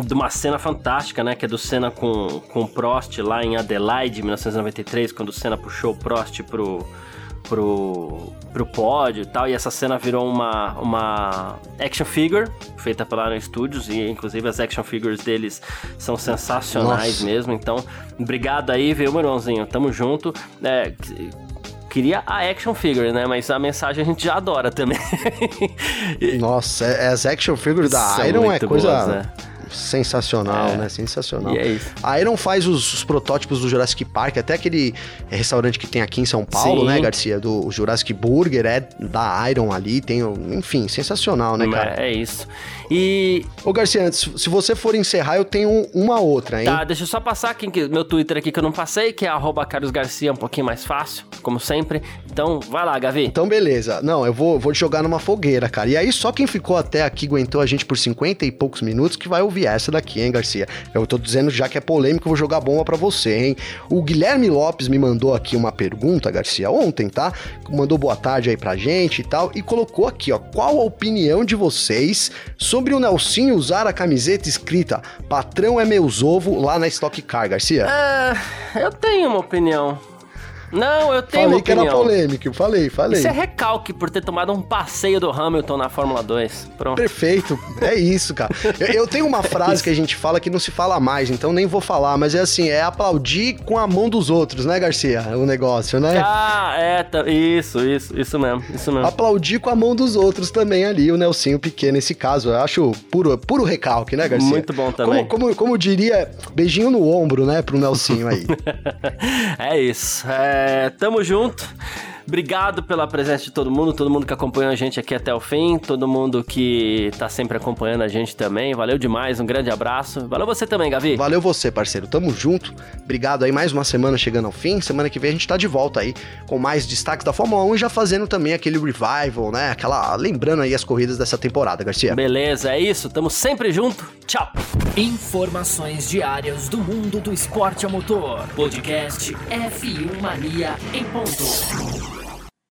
de uma cena fantástica, né? Que é do Senna com, com Prost lá em Adelaide, 1993, quando o Senna puxou o Prost pro pro, pro pódio e tal. E essa cena virou uma, uma action figure feita pela Iron Studios. E inclusive as action figures deles são sensacionais Nossa. mesmo. Então, obrigado aí, viu, meu irmãozinho? Tamo junto. É, queria a action figure, né? Mas a mensagem a gente já adora também. Nossa, é, as action figures da São Iron é coisa. Boas, né? Sensacional, é. né? Sensacional. E é isso. A Iron faz os, os, protótipos do Jurassic Park, até aquele restaurante que tem aqui em São Paulo, né, Sim. né, Garcia? Do Jurassic Burger, é da Iron ali, tem, enfim, sensacional, né, cara? É, é isso. E. Ô, Garcia, antes, se você for encerrar, eu tenho uma outra, hein? Tá, deixa eu só passar aqui meu Twitter aqui que eu não passei, que é Carlos Garcia, um pouquinho mais fácil, como sempre. Então, vai lá, Gavi. Então, beleza. Não, eu vou, vou te jogar numa fogueira, cara. E aí, só quem ficou até aqui, aguentou a gente por 50 e poucos minutos, que vai ouvir essa daqui, hein, Garcia? Eu tô dizendo já que é polêmico, vou jogar bomba para você, hein? O Guilherme Lopes me mandou aqui uma pergunta, Garcia, ontem, tá? Mandou boa tarde aí pra gente e tal, e colocou aqui, ó, qual a opinião de vocês sobre o Nelsinho usar a camiseta escrita Patrão é meus ovo lá na Stock Car, Garcia? É, eu tenho uma opinião. Não, eu tenho falei que era polêmico, falei, falei. Isso é recalque por ter tomado um passeio do Hamilton na Fórmula 2. Pronto. Perfeito, é isso, cara. eu, eu, tenho uma frase é que a gente fala que não se fala mais, então nem vou falar, mas é assim, é aplaudir com a mão dos outros, né, Garcia? O negócio, né? Ah, é, tá, isso, isso, isso mesmo, isso mesmo. Aplaudir com a mão dos outros também ali, o Nelsinho pequeno nesse caso. Eu acho puro, puro recalque, né, Garcia? Muito bom também. Como, como, como diria, beijinho no ombro, né, pro Nelsinho aí. é isso, é... É, tamo junto. Obrigado pela presença de todo mundo, todo mundo que acompanhou a gente aqui até o fim, todo mundo que tá sempre acompanhando a gente também. Valeu demais, um grande abraço. Valeu você também, Gavi. Valeu você, parceiro. Tamo junto. Obrigado aí, mais uma semana chegando ao fim. Semana que vem a gente tá de volta aí com mais destaques da Fórmula 1 e já fazendo também aquele revival, né? Aquela. Lembrando aí as corridas dessa temporada, Garcia. Beleza, é isso. Tamo sempre junto. Tchau. Informações diárias do mundo do esporte a motor. Podcast F1 Mania em ponto.